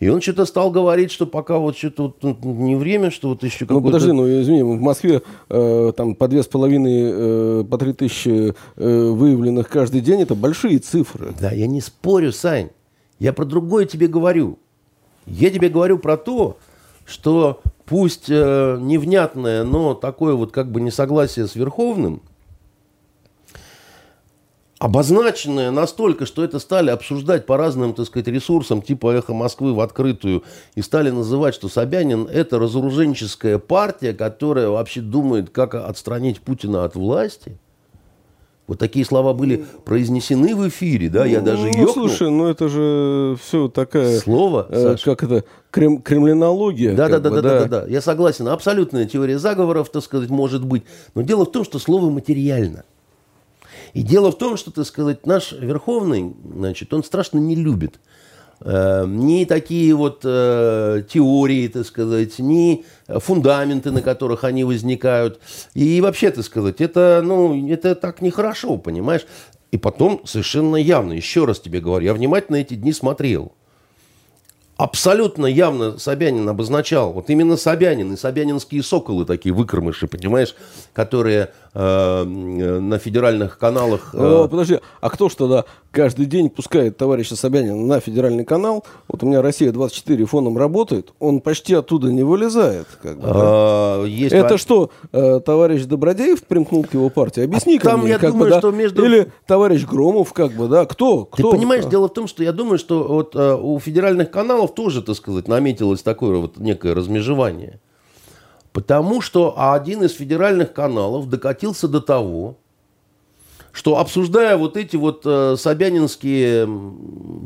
И он что-то стал говорить, что пока вот что-то вот не время, что вот еще Ну, подожди, ну, извини, в Москве э, там по две с половиной, э, по три тысячи э, выявленных каждый день, это большие цифры. Да, я не спорю, Сань. Я про другое тебе говорю. Я тебе говорю про то, что пусть э, невнятное, но такое вот как бы несогласие с Верховным, обозначенное настолько, что это стали обсуждать по разным, так сказать, ресурсам, типа «Эхо Москвы» в открытую, и стали называть, что Собянин – это разоруженческая партия, которая вообще думает, как отстранить Путина от власти – вот такие слова были произнесены в эфире, да, я даже ну, слушай, ну это же все такая... Слово, э, Как это? Крем, кремлинология. Да, да, да, да, да, да, да. Я согласен. Абсолютная теория заговоров, так сказать, может быть. Но дело в том, что слово материально. И дело в том, что, так сказать, наш Верховный, значит, он страшно не любит Э, ни такие вот э, теории, так сказать, ни фундаменты, на которых они возникают. И вообще, так сказать, это, ну, это так нехорошо, понимаешь? И потом совершенно явно, еще раз тебе говорю, я внимательно эти дни смотрел абсолютно явно Собянин обозначал, вот именно Собянин и собянинские соколы такие выкормыши, понимаешь, которые э, на федеральных каналах... Э... подожди, а кто ж тогда каждый день пускает товарища Собянина на федеральный канал? Вот у меня «Россия-24» фоном работает, он почти оттуда не вылезает. Как бы, а, да? есть Это что, э, товарищ Добродеев примкнул к его партии? Объясни а там, мне, я как думаю, бы, да? что между... Или товарищ Громов, как бы, да? Кто? Кто? Ты понимаешь, дело в том, что я думаю, что вот э, у федеральных каналов тоже, так сказать, наметилось такое вот некое размежевание. Потому что один из федеральных каналов докатился до того, что обсуждая вот эти вот э, собянинские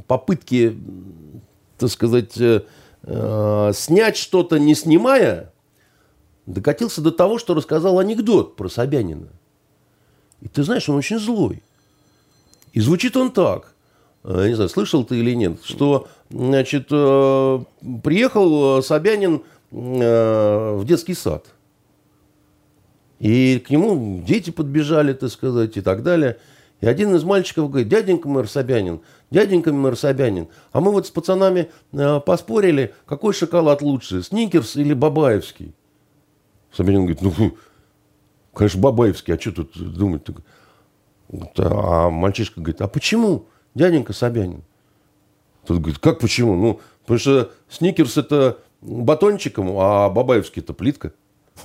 попытки, так сказать, э, э, снять что-то не снимая, докатился до того, что рассказал анекдот про Собянина. И ты знаешь, он очень злой. И звучит он так. Э, не знаю, слышал ты или нет, что, значит, э, приехал Собянин э, в детский сад. И к нему дети подбежали, так сказать, и так далее. И один из мальчиков говорит, дяденька мэр Собянин, дяденька мэр Собянин, а мы вот с пацанами поспорили, какой шоколад лучше, Сникерс или Бабаевский? Собянин говорит, ну, конечно, Бабаевский, а что тут думать? А мальчишка говорит, а почему? дяденька Собянин. Тот говорит, как почему? Ну, потому что сникерс это батончиком, а Бабаевский это плитка.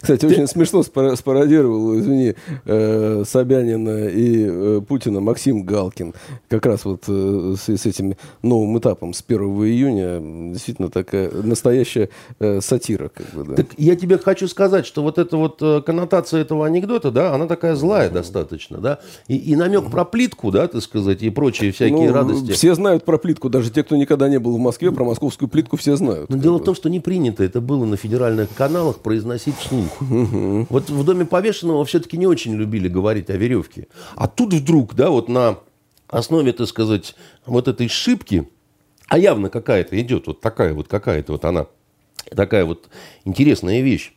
Кстати, очень смешно спародировал, извини, э, Собянина и э, Путина Максим Галкин. Как раз вот э, с, с этим новым этапом с 1 июня действительно такая настоящая сатира. Как бы, да. Так я тебе хочу сказать, что вот эта вот коннотация этого анекдота, да, она такая злая достаточно, да, и, и намек про плитку, да, так сказать, и прочие всякие ну, радости. Все знают про плитку, даже те, кто никогда не был в Москве, про московскую плитку все знают. Но дело бы. в том, что не принято это было на федеральных каналах произносить произносить вслух. Вот в доме повешенного все-таки не очень любили говорить о веревке. А тут вдруг, да, вот на основе, так сказать, вот этой шибки, а явно какая-то идет, вот такая вот какая-то вот она, такая вот интересная вещь.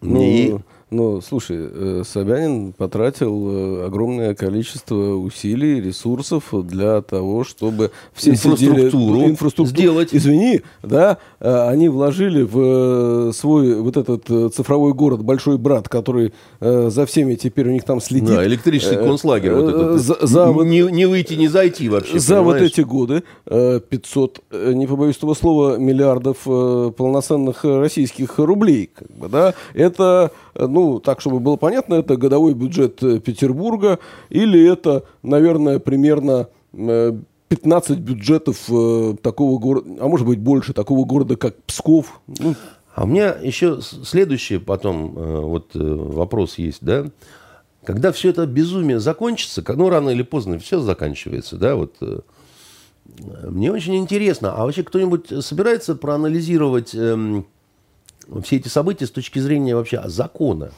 Ну, и... Ну, слушай, э, Собянин потратил э, огромное количество усилий, ресурсов для того, чтобы все инфраструктуру, сидели, инфраструктуру сделать. Извини, да, э, они вложили в свой вот этот цифровой город Большой Брат, который за всеми теперь у них там следит. Да, электрический концлагерь. Вот этот. За, за, не, не выйти, не зайти вообще. За понимаешь? вот эти годы 500, не побоюсь этого слова, миллиардов полноценных российских рублей, как бы, да, это ну, так, чтобы было понятно, это годовой бюджет э, Петербурга или это, наверное, примерно 15 э, бюджетов э, такого города, а может быть больше, такого города, как Псков. Ну. А у меня еще следующий потом вот вопрос есть, да? Когда все это безумие закончится, ну, рано или поздно все заканчивается, да, вот... Мне очень интересно, а вообще кто-нибудь собирается проанализировать эм, все эти события с точки зрения вообще закона.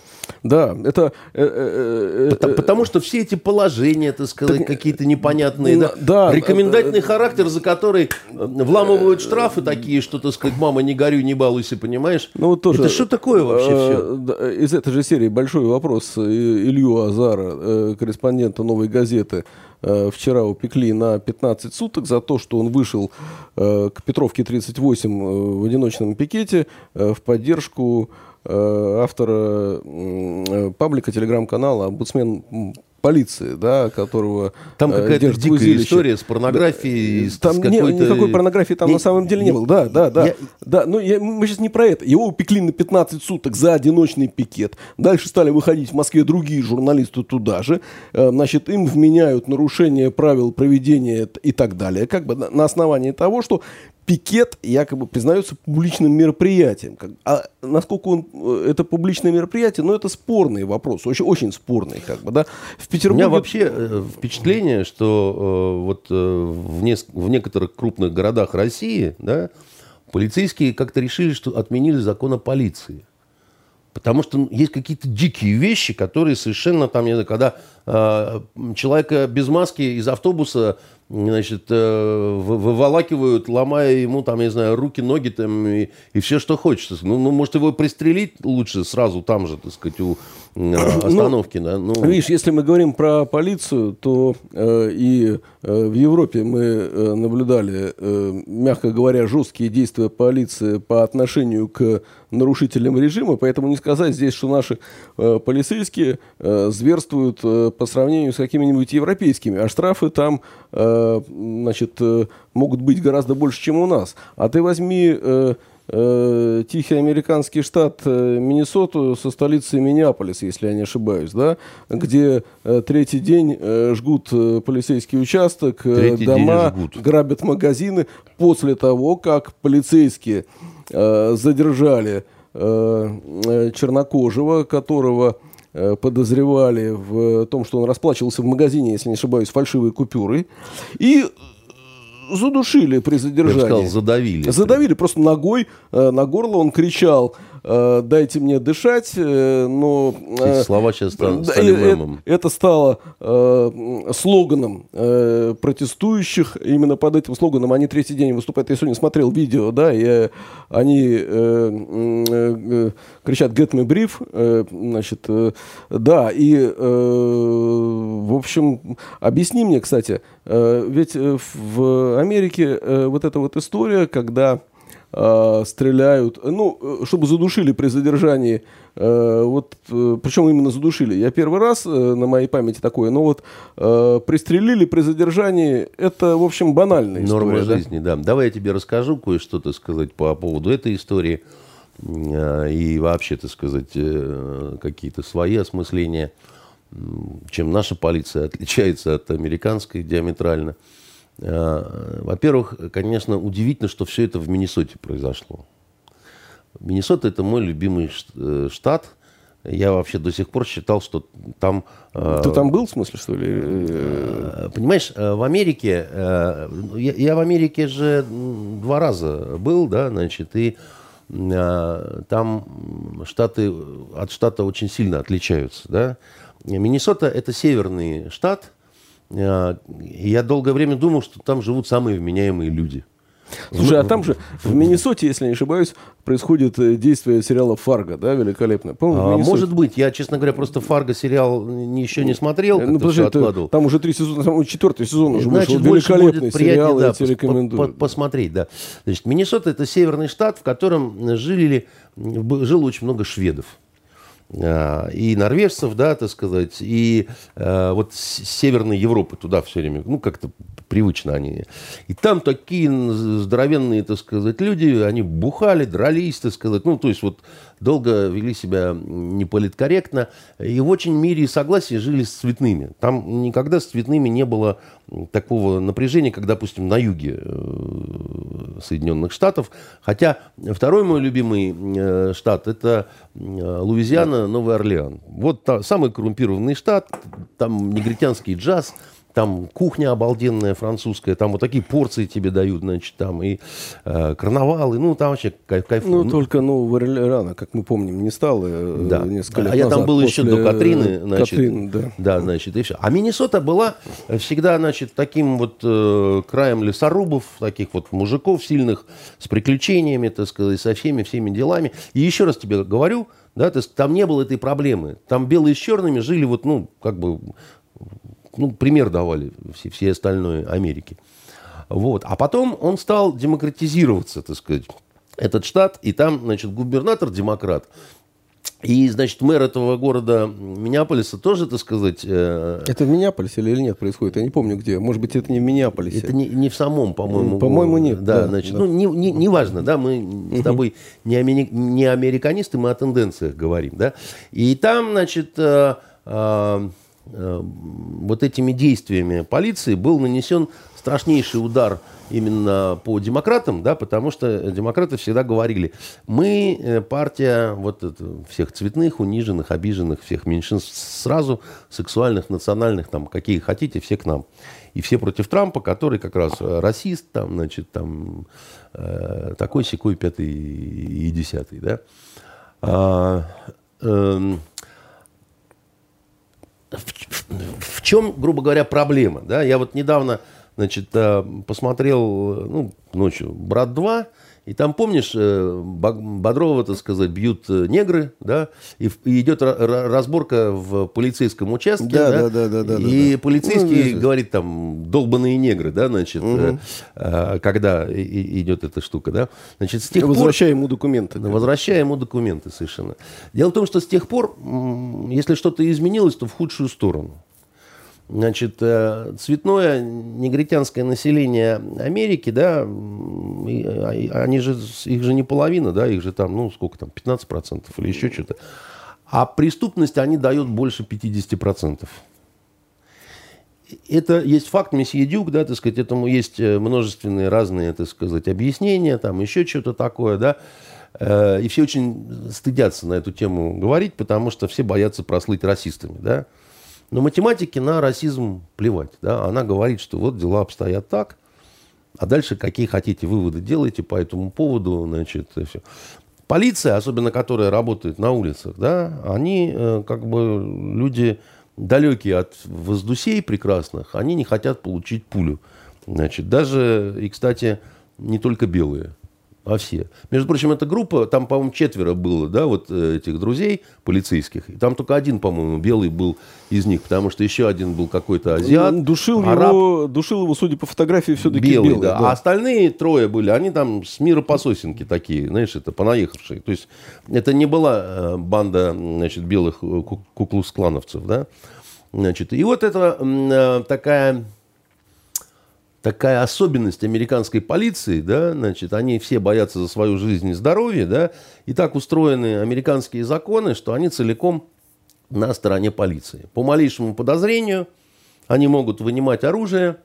Да, это... Э, э, э, потому, потому что все эти положения, так сказать, так, какие-то непонятные, да, да, рекомендательный характер, за который вламывают штрафы такие, что, так сказать, мама, не горюй, не балуйся, понимаешь? Ну, вот тоже, это что такое вообще все? Из этой же серии большой вопрос Илью Азара, корреспондента «Новой газеты», Э, вчера упекли на 15 суток за то, что он вышел э, к Петровке 38 э, в одиночном пикете в поддержку автора паблика телеграм-канала «Омбудсмен полиции, да, которого Там э, какая-то дикая узилище. история с порнографией. Там с не, никакой порнографии там не, на самом деле не, не было. Да, да, да. Я... да но я, мы сейчас не про это. Его упекли на 15 суток за одиночный пикет. Дальше стали выходить в Москве другие журналисты туда же. Э, значит, им вменяют нарушение правил проведения и так далее. Как бы на основании того, что пикет якобы признается публичным мероприятием. А насколько он, э, это публичное мероприятие, ну, это спорный вопрос, очень, очень спорный. Как бы, да. В Петербурге... У меня вообще э, впечатление, что э, вот в, не, в некоторых крупных городах России да, полицейские как-то решили, что отменили закон о полиции. Потому что есть какие-то дикие вещи, которые совершенно там, не знаю, когда э, человека без маски из автобуса значит, э, выволакивают, ломая ему, там, я не знаю, руки, ноги там, и, и все, что хочется. Ну, ну, может, его пристрелить лучше сразу там же, так сказать, у э, ну, остановки. Ну, да? ну... Видишь, если мы говорим про полицию, то э, и э, в Европе мы э, наблюдали, э, мягко говоря, жесткие действия полиции по отношению к нарушителям режима, поэтому не сказать здесь, что наши э, полицейские э, зверствуют э, по сравнению с какими-нибудь европейскими, а штрафы там э, значит, э, могут быть гораздо больше, чем у нас. А ты возьми э, э, тихий американский штат э, Миннесоту со столицей Миннеаполис, если я не ошибаюсь, да, где э, третий день э, жгут э, полицейский участок, э, дома, грабят магазины после того, как полицейские э, задержали э, э чернокожего, которого подозревали в том, что он расплачивался в магазине, если не ошибаюсь, фальшивой купюрой. И задушили при задержании. Я бы сказал, задавили. Задавили просто ногой э, на горло. Он кричал Э, дайте мне дышать, э, но... Эти э, слова сейчас стали мемом. Это стало слоганом протестующих. Именно под этим слоганом они третий день выступают. Я сегодня смотрел видео, да, и они кричат «Get me brief», значит, да, и, в общем, объясни мне, кстати, ведь в Америке вот эта вот история, когда э, стреляют, ну, э, чтобы задушили при задержании, э, вот, э, причем именно задушили. Я первый раз э, на моей памяти такое, но вот э, пристрелили при задержании, это, в общем, банальная история. Норма да? жизни, да. Давай я тебе расскажу кое-что, так сказать, по поводу этой истории э, и вообще, так сказать, э, какие-то свои осмысления, чем наша полиция отличается от американской диаметрально. Э, во-первых, конечно, удивительно, что все это в Миннесоте произошло. Миннесота – это мой любимый э, штат. Я вообще до сих пор считал, что там... Э, Ты там был, в смысле, что ли? Понимаешь, в Америке... Я, в Америке же два раза был, да, значит, и там штаты от штата очень сильно отличаются. Да? Миннесота – это северный штат. Э, и я долгое время думал, что там живут самые вменяемые люди – Слушай, а там же в Миннесоте, если не ошибаюсь, происходит э, действие сериала «Фарго», да, великолепно? А, может быть. Я, честно говоря, просто «Фарго» сериал еще не смотрел, ну, подожди, откладывал. Там уже три сезона, там четвертый сезон уже Значит, вышел. Великолепный сериал, да, я тебе рекомендую. посмотреть, да. Значит, Миннесота – это северный штат, в котором жили, жило очень много шведов. А, и норвежцев, да, так сказать, и э, вот с Северной Европы туда все время, ну, как-то привычно они. И там такие здоровенные, так сказать, люди, они бухали, дрались, так сказать, ну, то есть вот долго вели себя неполиткорректно, и в очень мире и согласии жили с цветными. Там никогда с цветными не было такого напряжения, как, допустим, на юге э, Соединенных Штатов. Хотя второй мой любимый э, штат – это э, Луизиана, Новый Орлеан. Вот самый коррумпированный штат, там негритянский джаз – там кухня обалденная французская, там вот такие порции тебе дают, значит, там и э, карнавалы, ну, там вообще кайф, кайф. Ну, ну, только, ну, рано, как мы помним, не стало э, да. несколько лет А я там был еще до Катрины, значит. Катрин, да. да, значит, и все. А Миннесота была всегда, значит, таким вот э, краем лесорубов, таких вот мужиков сильных, с приключениями, так сказать, со всеми, всеми делами. И еще раз тебе говорю, да, то есть там не было этой проблемы. Там белые с черными жили вот, ну, как бы ну, пример давали все, все остальной Америки. Вот. А потом он стал демократизироваться, так сказать, этот штат, и там, значит, губернатор демократ, и, значит, мэр этого города Миннеаполиса тоже, так сказать... Э... Это в Миннеаполисе или нет происходит? Я не помню где. Может быть, это не в Миннеаполисе. Это не, не в самом, по-моему. По-моему, нет. Да, да значит, да. ну, не, не, не важно, да, мы с тобой не, амери... не американисты, мы о тенденциях говорим, да. И там, значит, э, Э, вот этими действиями полиции был нанесен страшнейший удар именно по демократам, да, потому что демократы всегда говорили, мы э, партия вот это, всех цветных, униженных, обиженных, всех меньшинств сразу, сексуальных, национальных, там, какие хотите, все к нам. И все против Трампа, который как раз расист, там, значит, там, э, такой, секой, пятый и десятый, да. А, э, в, в чем, грубо говоря, проблема? Да? Я вот недавно значит, э, посмотрел ну, ночью «Брат 2», и там, помнишь, э, Бодрова, так сказать, бьют э, негры, да, и, и идет разборка в полицейском участке, да, да, да, да, да и да, полицейский ну, говорит там долбанные негры, да, значит, угу. когда идет эта штука, да, значит, с тех возвращая пор, ему документы, да. возвращая ему документы, совершенно. Дело в том, что с тех пор, если что-то изменилось, то в худшую сторону. Значит, э, цветное негритянское население Америки, да, а, они же, их же не половина, да, их же там, ну, сколько там, 15% или еще что-то. А преступность они дают больше 50%. Это есть факт месье Дюк, да, так сказать, этому есть э, множественные разные, так сказать, объяснения, там еще что-то такое, да. Э, и все очень стыдятся на эту тему говорить, потому что все боятся прослыть расистами, да. Но математике на расизм плевать. Да? Она говорит, что вот дела обстоят так, а дальше какие хотите выводы делайте по этому поводу. Значит, и все. Полиция, особенно которая работает на улицах, да, они э, как бы люди далекие от воздусей прекрасных, они не хотят получить пулю. Значит, даже, и, кстати, не только белые а все. Между прочим, эта группа, там, по-моему, четверо было, да, вот э, этих друзей полицейских. И там только один, по-моему, белый был из них, потому что еще один был какой-то азиат. Душил, араб, его, душил его, судя по фотографии, все-таки белый. белый да. да. А остальные трое были, они там с мира по сосенке такие, знаешь, это понаехавшие. То есть это не была э, банда, значит, белых э, куклус-клановцев, да. Значит, и вот это такая такая особенность американской полиции, да, значит, они все боятся за свою жизнь и здоровье, да, и так устроены американские законы, что они целиком на стороне полиции. По малейшему подозрению они могут вынимать оружие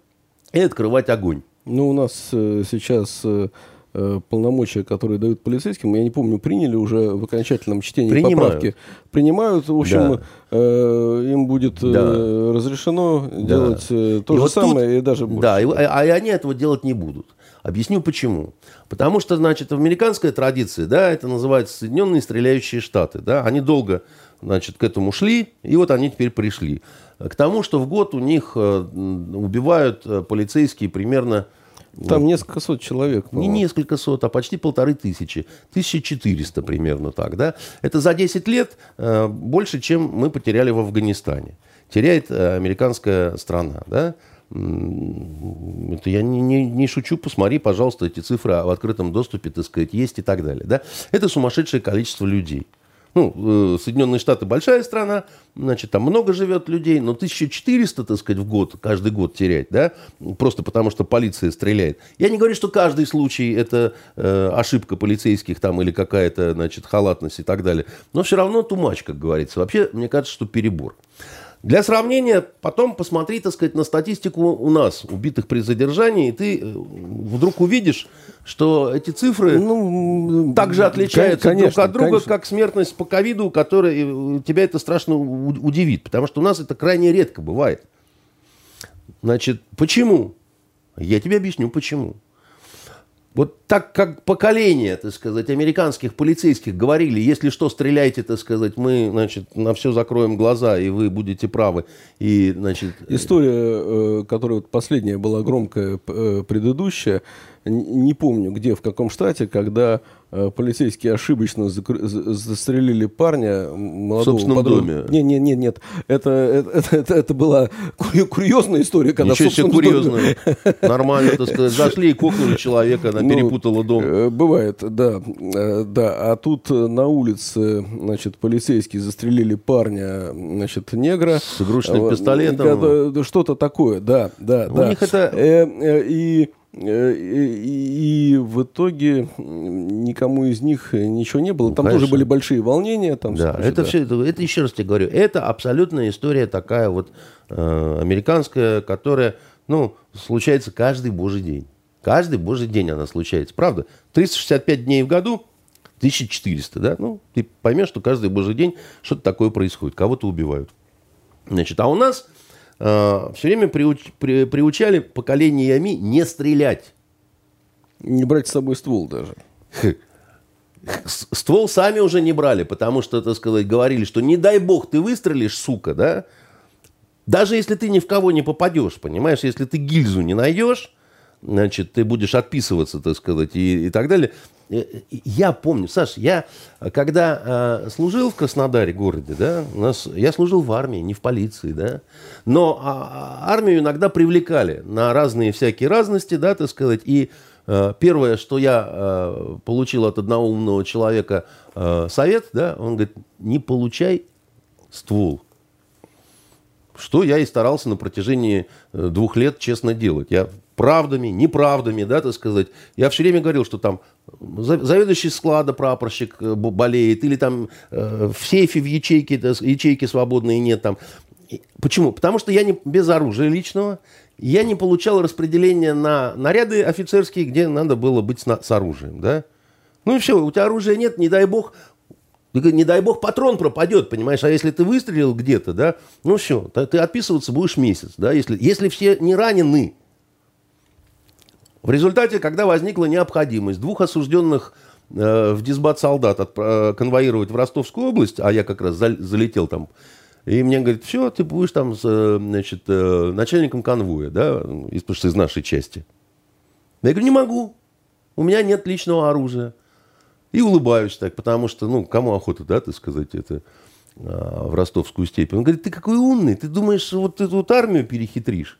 и открывать огонь. Ну, у нас э, сейчас э, полномочия, которые дают полицейским, я не помню, приняли уже в окончательном чтении Принимают. поправки. Принимают. В общем, да. э, им будет э, да. разрешено да. делать э, то и же вот самое тут, и даже больше. Да, и, а, а они этого делать не будут. Объясню почему. Потому что, значит, в американской традиции, да, это называется Соединенные Стреляющие Штаты, да, они долго, значит, к этому шли, и вот они теперь пришли. К тому, что в год у них э, убивают э, полицейские примерно там несколько сот человек. Не несколько сот, а почти полторы тысячи. 1400 примерно так. Да? Это за 10 лет э, больше, чем мы потеряли в Афганистане. Теряет э, американская страна. Да? Это я не, не, не шучу, посмотри, пожалуйста, эти цифры в открытом доступе, так сказать, есть и так далее. Да? Это сумасшедшее количество людей. Ну, э, Соединенные Штаты большая страна, значит, там много живет людей, но 1400, так сказать, в год, каждый год терять, да, просто потому что полиция стреляет. Я не говорю, что каждый случай это э, ошибка полицейских там или какая-то, значит, халатность и так далее, но все равно тумач, как говорится. Вообще, мне кажется, что перебор. Для сравнения, потом посмотри, так сказать, на статистику у нас, убитых при задержании, и ты э, вдруг увидишь, что эти цифры ну, также отличаются конечно, друг от друга, конечно. как смертность по ковиду, которая э, тебя это страшно удивит, потому что у нас это крайне редко бывает. Значит, почему? Я тебе объясню, почему. Вот так как поколение, так сказать, американских полицейских говорили, если что, стреляйте, так сказать, мы, значит, на все закроем глаза, и вы будете правы. И, значит... История, э, которая последняя была громкая, э, предыдущая, не помню где, в каком штате, когда э, полицейские ошибочно застрелили парня молодого. В собственном доме? Нет, нет, нет, нет. Это, это, это, это была курьезная история, когда Ничего себе курьезная. Доме... Нормально, так сказать. Зашли и кокнули человека, она ну, перепутала дом. Э, бывает, да. Э, да. А тут на улице, значит, полицейские застрелили парня, значит, негра. С игрушечным пистолетом. Что-то такое, да, да, У да. них это... И Э, и, и в итоге никому из них ничего не было. Там Конечно. тоже были большие волнения. Там да, все, это да. все, это, это еще раз тебе говорю, это абсолютная история такая вот э, американская, которая, ну, случается каждый божий день. Каждый божий день она случается, правда? 365 дней в году, 1400, да? Ну, ты поймешь, что каждый божий день что-то такое происходит, кого-то убивают. Значит, а у нас э, все время приуч, при, приучали поколениями не стрелять. Не брать с собой ствол даже. Ствол сами уже не брали, потому что, так сказать, говорили, что не дай бог ты выстрелишь, сука, да? Даже если ты ни в кого не попадешь, понимаешь, если ты гильзу не найдешь, значит, ты будешь отписываться, так сказать, и, и так далее. Э, я помню, Саш, я когда э, служил в Краснодаре городе, да, у нас, я служил в армии, не в полиции, да, но а, а армию иногда привлекали на разные всякие разности, да, так сказать, и э, первое, что я э, получил от одного умного человека э, совет, да, он говорит, не получай ствол, что я и старался на протяжении э, двух лет честно делать. Я правдами, неправдами, да, так сказать. Я все время говорил, что там заведующий склада прапорщик э, болеет, или там э, в сейфе в ячейке, ячейки свободные нет там. Почему? Потому что я не без оружия личного, я не получал распределения на наряды офицерские, где надо было быть с, с оружием, да. Ну и все, у тебя оружия нет, не дай бог, не дай бог патрон пропадет, понимаешь, а если ты выстрелил где-то, да, ну все, ты отписываться будешь месяц, да, если, если все не ранены, в результате, когда возникла необходимость двух осужденных э, в дисбат солдат от, э, конвоировать в Ростовскую область, а я как раз за, залетел там, и мне говорит, все, ты будешь там э, значит, э, начальником конвоя, да, из, из нашей части. Я говорю, не могу, у меня нет личного оружия. И улыбаюсь так, потому что, ну, кому охота, да, ты сказать это а, в ростовскую степь. Он говорит, ты какой умный, ты думаешь, вот ты тут армию перехитришь?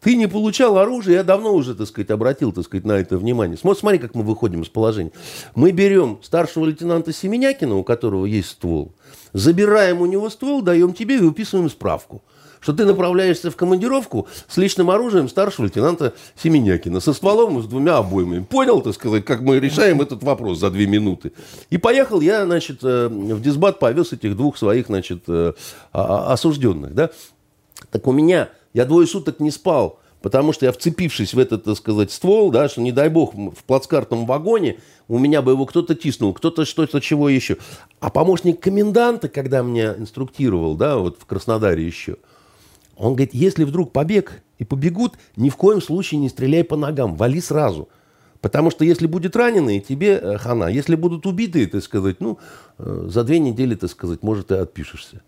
Ты не получал оружие, я давно уже, так сказать, обратил, так сказать, на это внимание. Смотри, смотри, как мы выходим из положения. Мы берем старшего лейтенанта Семенякина, у которого есть ствол, забираем у него ствол, даем тебе и выписываем справку что ты направляешься в командировку с личным оружием старшего лейтенанта Семенякина, со стволом и с двумя обоймами. Понял, так сказать, как мы решаем этот вопрос за две минуты. И поехал я, значит, э, в дисбат повез этих двух своих, значит, э, осужденных, да. Так у меня я двое суток не спал, потому что я, вцепившись в этот, так сказать, ствол, да, что, не дай бог, в плацкартном вагоне, у меня бы его кто-то тиснул, кто-то что-то, чего еще. А помощник коменданта, когда меня инструктировал, да, вот в Краснодаре еще, Он говорит, если вдруг побег и побегут, ни в коем случае не стреляй по ногам, вали сразу. Потому что если будет раненый, тебе э, хана. Если будут убитые, так сказать, ну, э, за две недели, так сказать, может, и отпишешься.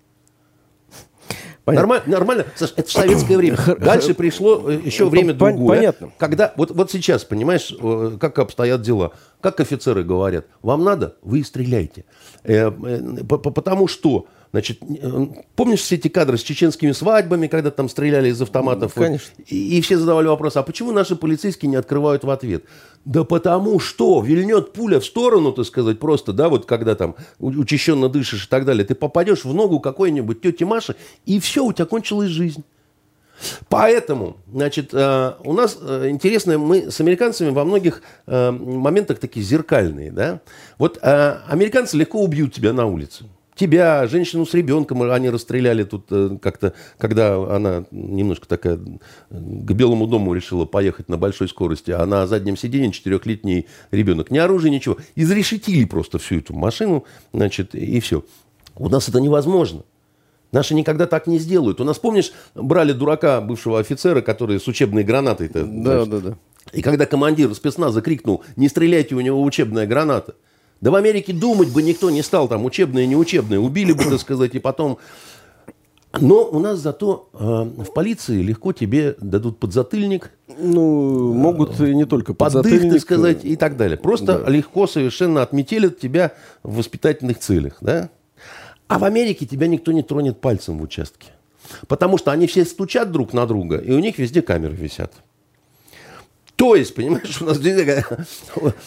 Нормально, нормально. Саш, это советское время. Дальше пришло э, еще время другое. Понятно. Когда, вот, вот сейчас, понимаешь, как обстоят дела. Как офицеры говорят, вам надо, вы стреляйте. Потому что Значит, э, помнишь все эти кадры с чеченскими свадьбами, когда там стреляли из автоматов? Конечно. И, и все задавали вопрос, а почему наши полицейские не открывают в ответ? Да потому что вильнет пуля в сторону, так сказать, просто, да, вот когда там учащенно дышишь и так далее, ты попадешь в ногу какой-нибудь тети Маши, и все, у тебя кончилась жизнь. Поэтому, значит, э, у нас э, интересно, мы с американцами во многих моментах такие зеркальные, да. Вот американцы легко убьют тебя на улице тебя, женщину с ребенком, они расстреляли тут э, как-то, когда она немножко такая к Белому дому решила поехать на большой скорости, а на заднем сиденье четырехлетний ребенок. Ни оружия, ничего. Изрешетили просто всю эту машину, значит, и все. У нас это невозможно. Наши никогда так не сделают. У нас, помнишь, брали дурака, бывшего офицера, который с учебной гранатой-то. Да, значит, да, да. И когда командир спецназа крикнул, не стреляйте, у него учебная граната – да в Америке думать бы никто не стал, там учебное, неучебное. Убили бы, так сказать, и потом... Но у нас зато э, в полиции легко тебе дадут подзатыльник. Ну, могут и не только подзатыльник. Поддых, так сказать, и так далее. Просто да. легко совершенно отметелят тебя в воспитательных целях, да? А в Америке тебя никто не тронет пальцем в участке. Потому что они все стучат друг на друга, и у них везде камеры висят. То есть, понимаешь, у нас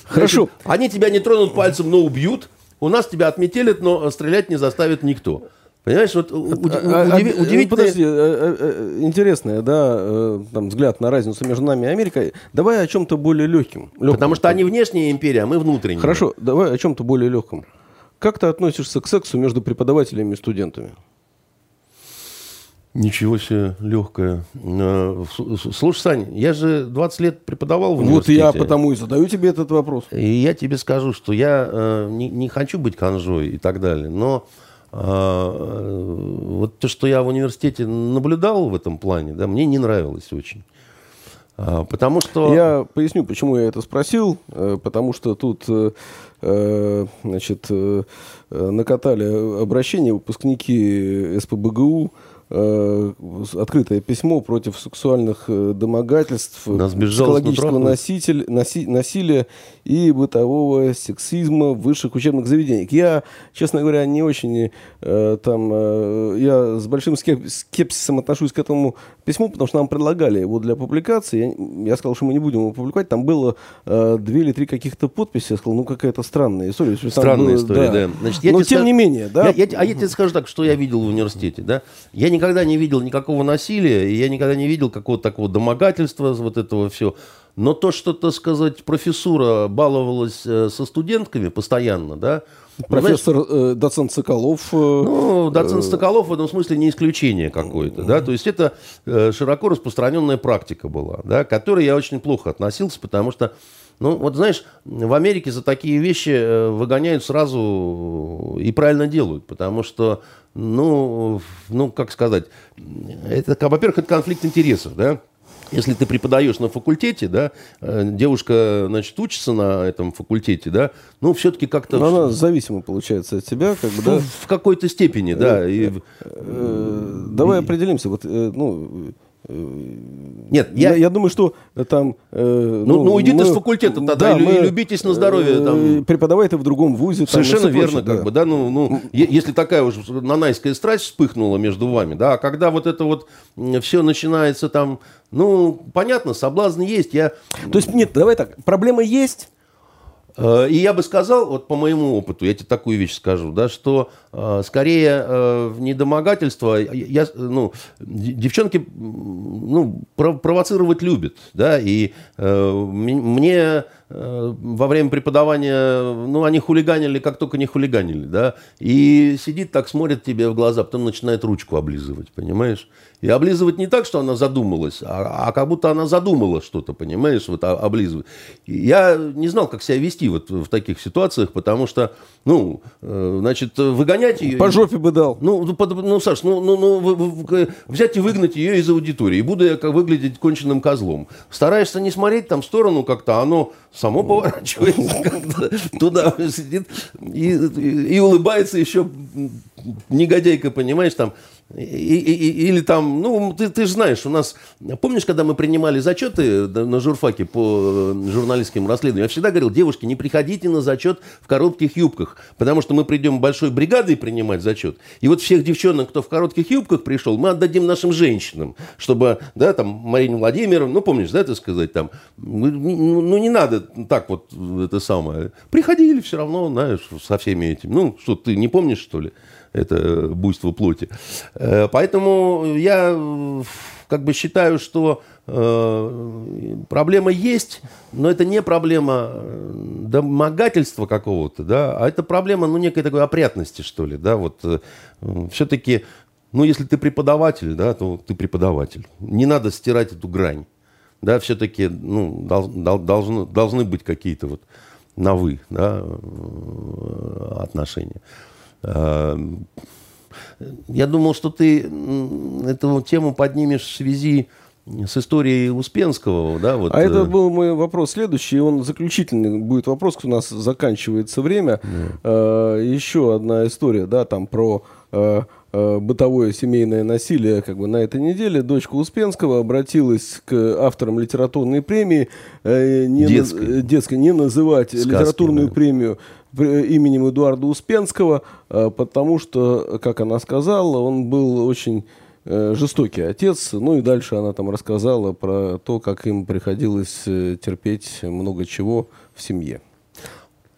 Хорошо. Они тебя не тронут пальцем, но убьют. У нас тебя отметелят, но стрелять не заставит никто. Понимаешь, вот удив, а, а, удивительно... Подожди, интересное, да, э, там, взгляд на разницу между нами и Америкой. Давай о чем-то более легким. легком. Потому что они внешняя империя, а мы внутренняя. Хорошо, давай о чем-то более легком. Как ты относишься к сексу между преподавателями и студентами? Ничего себе, легкое. Э, слушай, Сань, я же 20 лет преподавал в университете. Вот я потому и задаю тебе этот вопрос. И я тебе скажу, что я э, не, не хочу быть ханжой и так далее, но э, вот то, что я в университете наблюдал в этом плане, да, мне не нравилось очень. А, потому что... Я поясню, почему я это спросил. Потому что тут значит, накатали обращения выпускники СПБГУ открытое письмо против сексуальных э, домогательств, психологического носитель, носи, насилия и бытового сексизма в высших учебных заведениях. Я, честно говоря, не очень э, там, э, я с большим скепсисом отношусь к этому письму, потому что нам предлагали его для публикации. Я, я сказал, что мы не будем его публиковать. Там было э, две или три каких-то подписи. Я сказал, ну какая-то странная история. Странная было, история, да. да. Значит, Но тем скажу, не менее, да. Я, я, а я тебе скажу так, что я видел в университете, да. Я не никогда не видел никакого насилия, и я никогда не видел какого-то такого домогательства, вот этого все. Но то, что, так сказать, профессура баловалась э, со студентками постоянно, да, ну, Профессор, знаешь, э, доцент Соколов. Э, ну, доцент Соколов в этом смысле не исключение какое-то, да, то есть это э, широко распространенная практика была, да, к которой я очень плохо относился, потому что ну, вот знаешь, в Америке за такие вещи э, выгоняют сразу и правильно делают, потому что, ну, ну как сказать, это, во-первых, это конфликт интересов, да, если ты преподаешь на факультете, да, э, девушка, значит, учится на этом факультете, да, ну, все-таки как-то... Но она зависима, получается, от тебя, как бы, да? В какой-то степени, да. И... Давай определимся, вот, ну, нет, я... я, я думаю, что э, там... Э, ну, ну, ну уйди мы, ты с факультета тогда да, и, мы, любитесь на здоровье. Э, там. Преподавай ты в другом вузе. Совершенно там, верно, прочее, как да. бы, да, ну, ну, если такая уже нанайская страсть вспыхнула между вами, да, а когда вот это вот все начинается там, ну, понятно, соблазн есть, я... То есть, нет, давай так, проблема есть, Э, и я бы сказал, вот по моему опыту, я тебе такую вещь скажу, да, что скорее э, недомогательство, я, ну, девчонки ну, провоцировать любят, да, и э, мне э, во время преподавания, ну, они хулиганили, как только не хулиганили, да, и сидит так, смотрит тебе в глаза, потом начинает ручку облизывать, понимаешь? И облизывать не так, что она задумалась, а, а как будто она задумала что-то, понимаешь, вот а, облизывать. Я не знал, как себя вести вот в таких ситуациях, потому что, ну, э, значит, выгонять ее... По жопе бы дал. Ну, ну, под, ну Саш, ну, ну, ну вы, вы, взять и выгнать ее из аудитории, и буду я как выглядеть конченным козлом. Стараешься не смотреть там в сторону как-то, оно само поворачивается как-то туда, сидит и, и, и улыбается еще негодяйка, понимаешь, там и, и, или там, ну, ты, ты же знаешь, у нас, помнишь, когда мы принимали зачеты на журфаке по э, журналистским расследованиям, я всегда говорил, девушки, не приходите на зачет в коротких юбках, потому что мы придем большой бригадой принимать зачет, и вот всех девчонок, кто в коротких юбках пришел, мы отдадим нашим женщинам, чтобы, да, там, Марине Владимировне, ну, помнишь, да, это сказать, там, ну, ну, не надо так вот это самое. Приходили все равно, знаешь, со всеми этими. Ну, что, ты не помнишь, что ли? Это буйство плоти. Э, поэтому я как бы считаю, что э, проблема есть, но это не проблема э, домогательства какого-то, да, а это проблема, ну, некой такой опрятности, что ли, да, вот все-таки, ну, если ты преподаватель, да, то ты преподаватель. Не надо стирать эту грань, да, все-таки, ну, дол, должны, должны быть какие-то вот на «вы», да, отношения. Эм, я думал, что ты эту тему поднимешь в связи с историей Успенского, да, вот. А это э, был мой вопрос следующий, он заключительный будет вопрос, у нас заканчивается время. Yeah. Еще одна история, да, там про э, э, бытовое семейное насилие как бы на этой неделе дочка Успенского обратилась к авторам литературной премии не детской, на, детской не называть Сказки, литературную да. премию именем Эдуарда Успенского, э, потому что, как она сказала, он был очень э, жестокий отец. Ну и дальше она там рассказала про то, как им приходилось э, терпеть много чего в семье.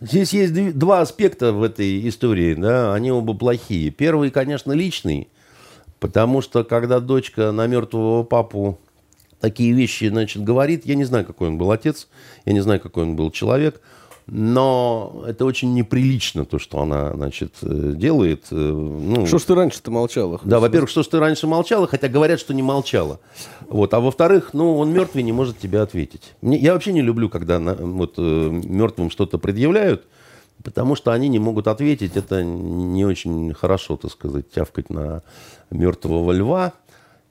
Здесь есть два аспекта в этой истории, да, они оба плохие. Первый, конечно, личный, потому что когда дочка на мертвого папу такие вещи, значит, говорит, я не знаю, какой он был отец, я не знаю, какой он был человек – но это очень неприлично, то, что она, значит, э, делает. Э, ну, что ж ты раньше-то молчала? Да, во-первых, что ж ты раньше молчала, хотя говорят, что не молчала. Вот. А во-вторых, ну, он мертвый не может тебе ответить. Мне, я вообще не люблю, когда на, вот, э, мертвым что-то предъявляют, потому что они не могут ответить. Это не очень хорошо, так сказать, тявкать на мертвого льва.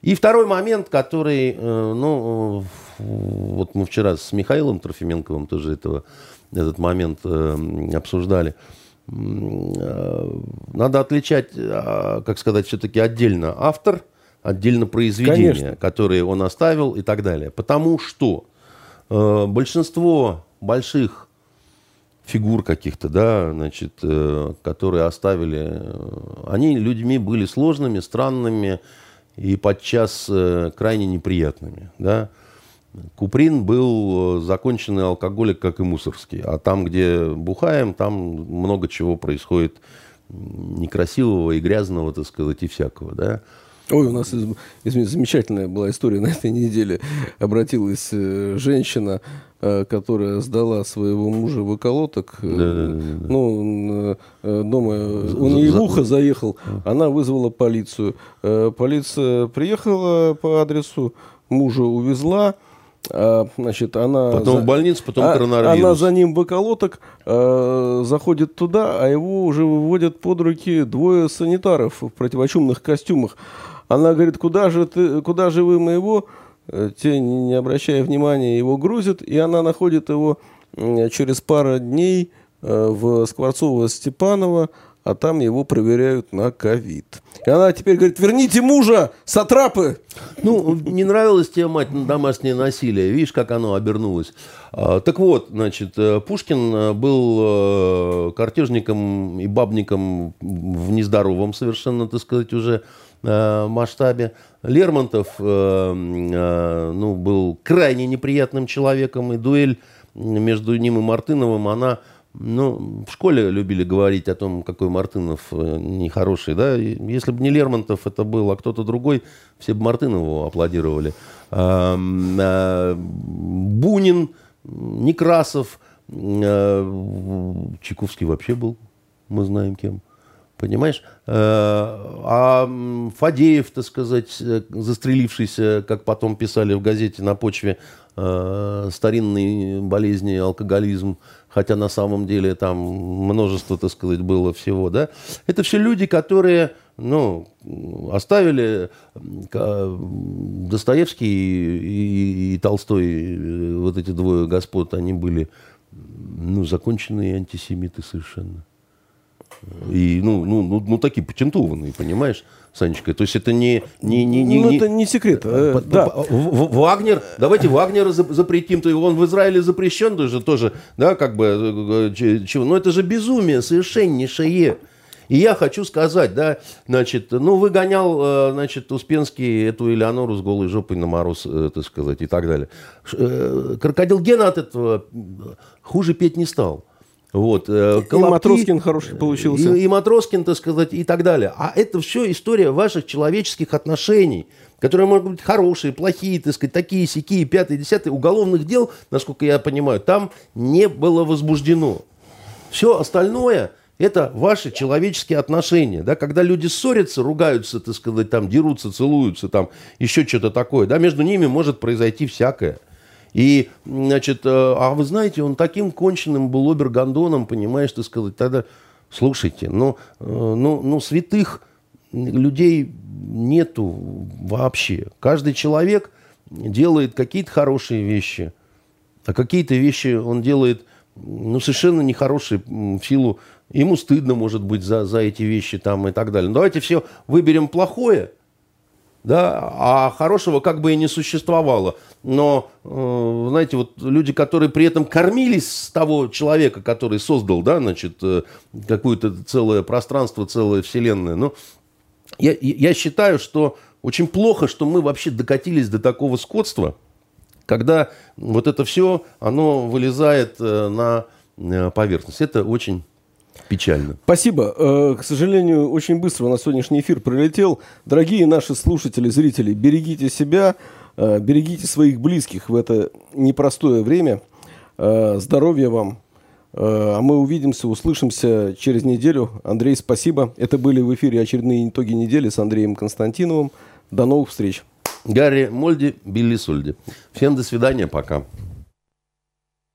И второй момент, который, ну, вот мы вчера с Михаилом Трофименковым тоже этого этот момент э, обсуждали. Э, надо отличать, э, как сказать, все-таки отдельно автор, отдельно произведение, Конечно. которые он оставил и так далее. Потому что большинство больших фигур каких-то, да, значит, которые оставили, они людьми были сложными, странными и подчас крайне неприятными, да. Куприн был э, законченный алкоголик, как и Мусорский. А там, где бухаем, там много чего происходит некрасивого и грязного, так сказать, и всякого, да. Ой, у нас извините, замечательная была история на этой неделе. Обратилась э, женщина, э, которая сдала своего мужа в околоток. Да, да, да, да. Ну, дома он ей в ухо заехал. Она вызвала полицию. Полиция приехала по адресу, мужа увезла. А, значит, она потом за... в больницу, потом а, коронавирус. Она за ним в околоток э, заходит туда, а его уже выводят под руки двое санитаров в противочумных костюмах. Она говорит, куда же, ты, куда же вы моего? Э, те, не обращая внимания, его грузят, и она находит его через пару дней э, в Скворцово-Степаново, а там его проверяют на ковид. И она теперь говорит, верните мужа, сатрапы. Ну, не нравилось тебе, мать, домашнее насилие. Видишь, как оно обернулось. А, так вот, значит, э, Пушкин э, был э, картежником и бабником в нездоровом совершенно, так сказать, уже масштабе. Лермонтов ну, был крайне неприятным человеком, и дуэль между ним и Мартыновым, она ну, в школе любили говорить о том, какой Мартынов э, нехороший, да. Если бы не Лермонтов это был, а кто-то другой, все бы Мартынову аплодировали. А, Бунин, Некрасов, э, Чайковский вообще был, мы знаем кем. Понимаешь? Э, а Фадеев, так сказать, застрелившийся, как потом писали в газете на почве старинной болезни, алкоголизм, хотя на самом деле там множество, так сказать, было всего, да? Это все люди, которые, ну, оставили Достоевский и, и, и Толстой, вот эти двое господ, они были, ну, законченные антисемиты совершенно. И, ну, ну, ну, ну, такие патентованные, понимаешь, Санечка? То есть это не... не, не, не ну, это не секрет. Э, да. Вагнер, давайте Вагнера запретим, то он в Израиле запрещен тоже, тоже да, как бы, э, э, чего? Но это же безумие совершеннейшее. И я хочу сказать, да, значит, ну, выгонял, значит, Успенский эту Элеонору с голой жопой на мороз, так сказать, и так далее. Крокодил Гена от этого хуже петь не стал. Вот, э, Колобки, и Матроскин хороший получился. И, и Матроскин, так сказать, и так далее. А это все история ваших человеческих отношений, которые могут быть хорошие, плохие, так сказать, такие, сякие, пятые, десятые. Уголовных дел, насколько я понимаю, там не было возбуждено. Все остальное – это ваши человеческие отношения. Да? Когда люди ссорятся, ругаются, так сказать, там, дерутся, целуются, там, еще что-то такое, да, между ними может произойти всякое. И, значит, э, а вы знаете, он таким конченным был обергандоном, понимаешь, ты сказать, тогда, слушайте, ну, э, ну, ну, святых людей нету вообще. Каждый человек делает какие-то хорошие вещи, а какие-то вещи он делает, ну, совершенно нехорошие в силу, ему стыдно, может быть, за, за эти вещи там и так далее. Но давайте все выберем плохое – да, а хорошего как бы и не существовало. Но, э, знаете, вот люди, которые при этом кормились с того человека, который создал, да, значит, э, какое-то целое пространство, целая вселенная, ну, я, я считаю, что очень плохо, что мы вообще докатились до такого скотства, когда вот это все, оно вылезает э, на э, поверхность. Это очень Печально. Спасибо. Э, к сожалению, очень быстро у нас сегодняшний эфир пролетел. Дорогие наши слушатели, зрители, берегите себя, э, берегите своих близких в это непростое время. Э, здоровья вам. А мы увидимся, услышимся через неделю. Андрей, спасибо. Это были в эфире очередные итоги недели с Андреем Константиновым. До новых встреч. Гарри Мольди, Билли Сольди. Всем до свидания, пока.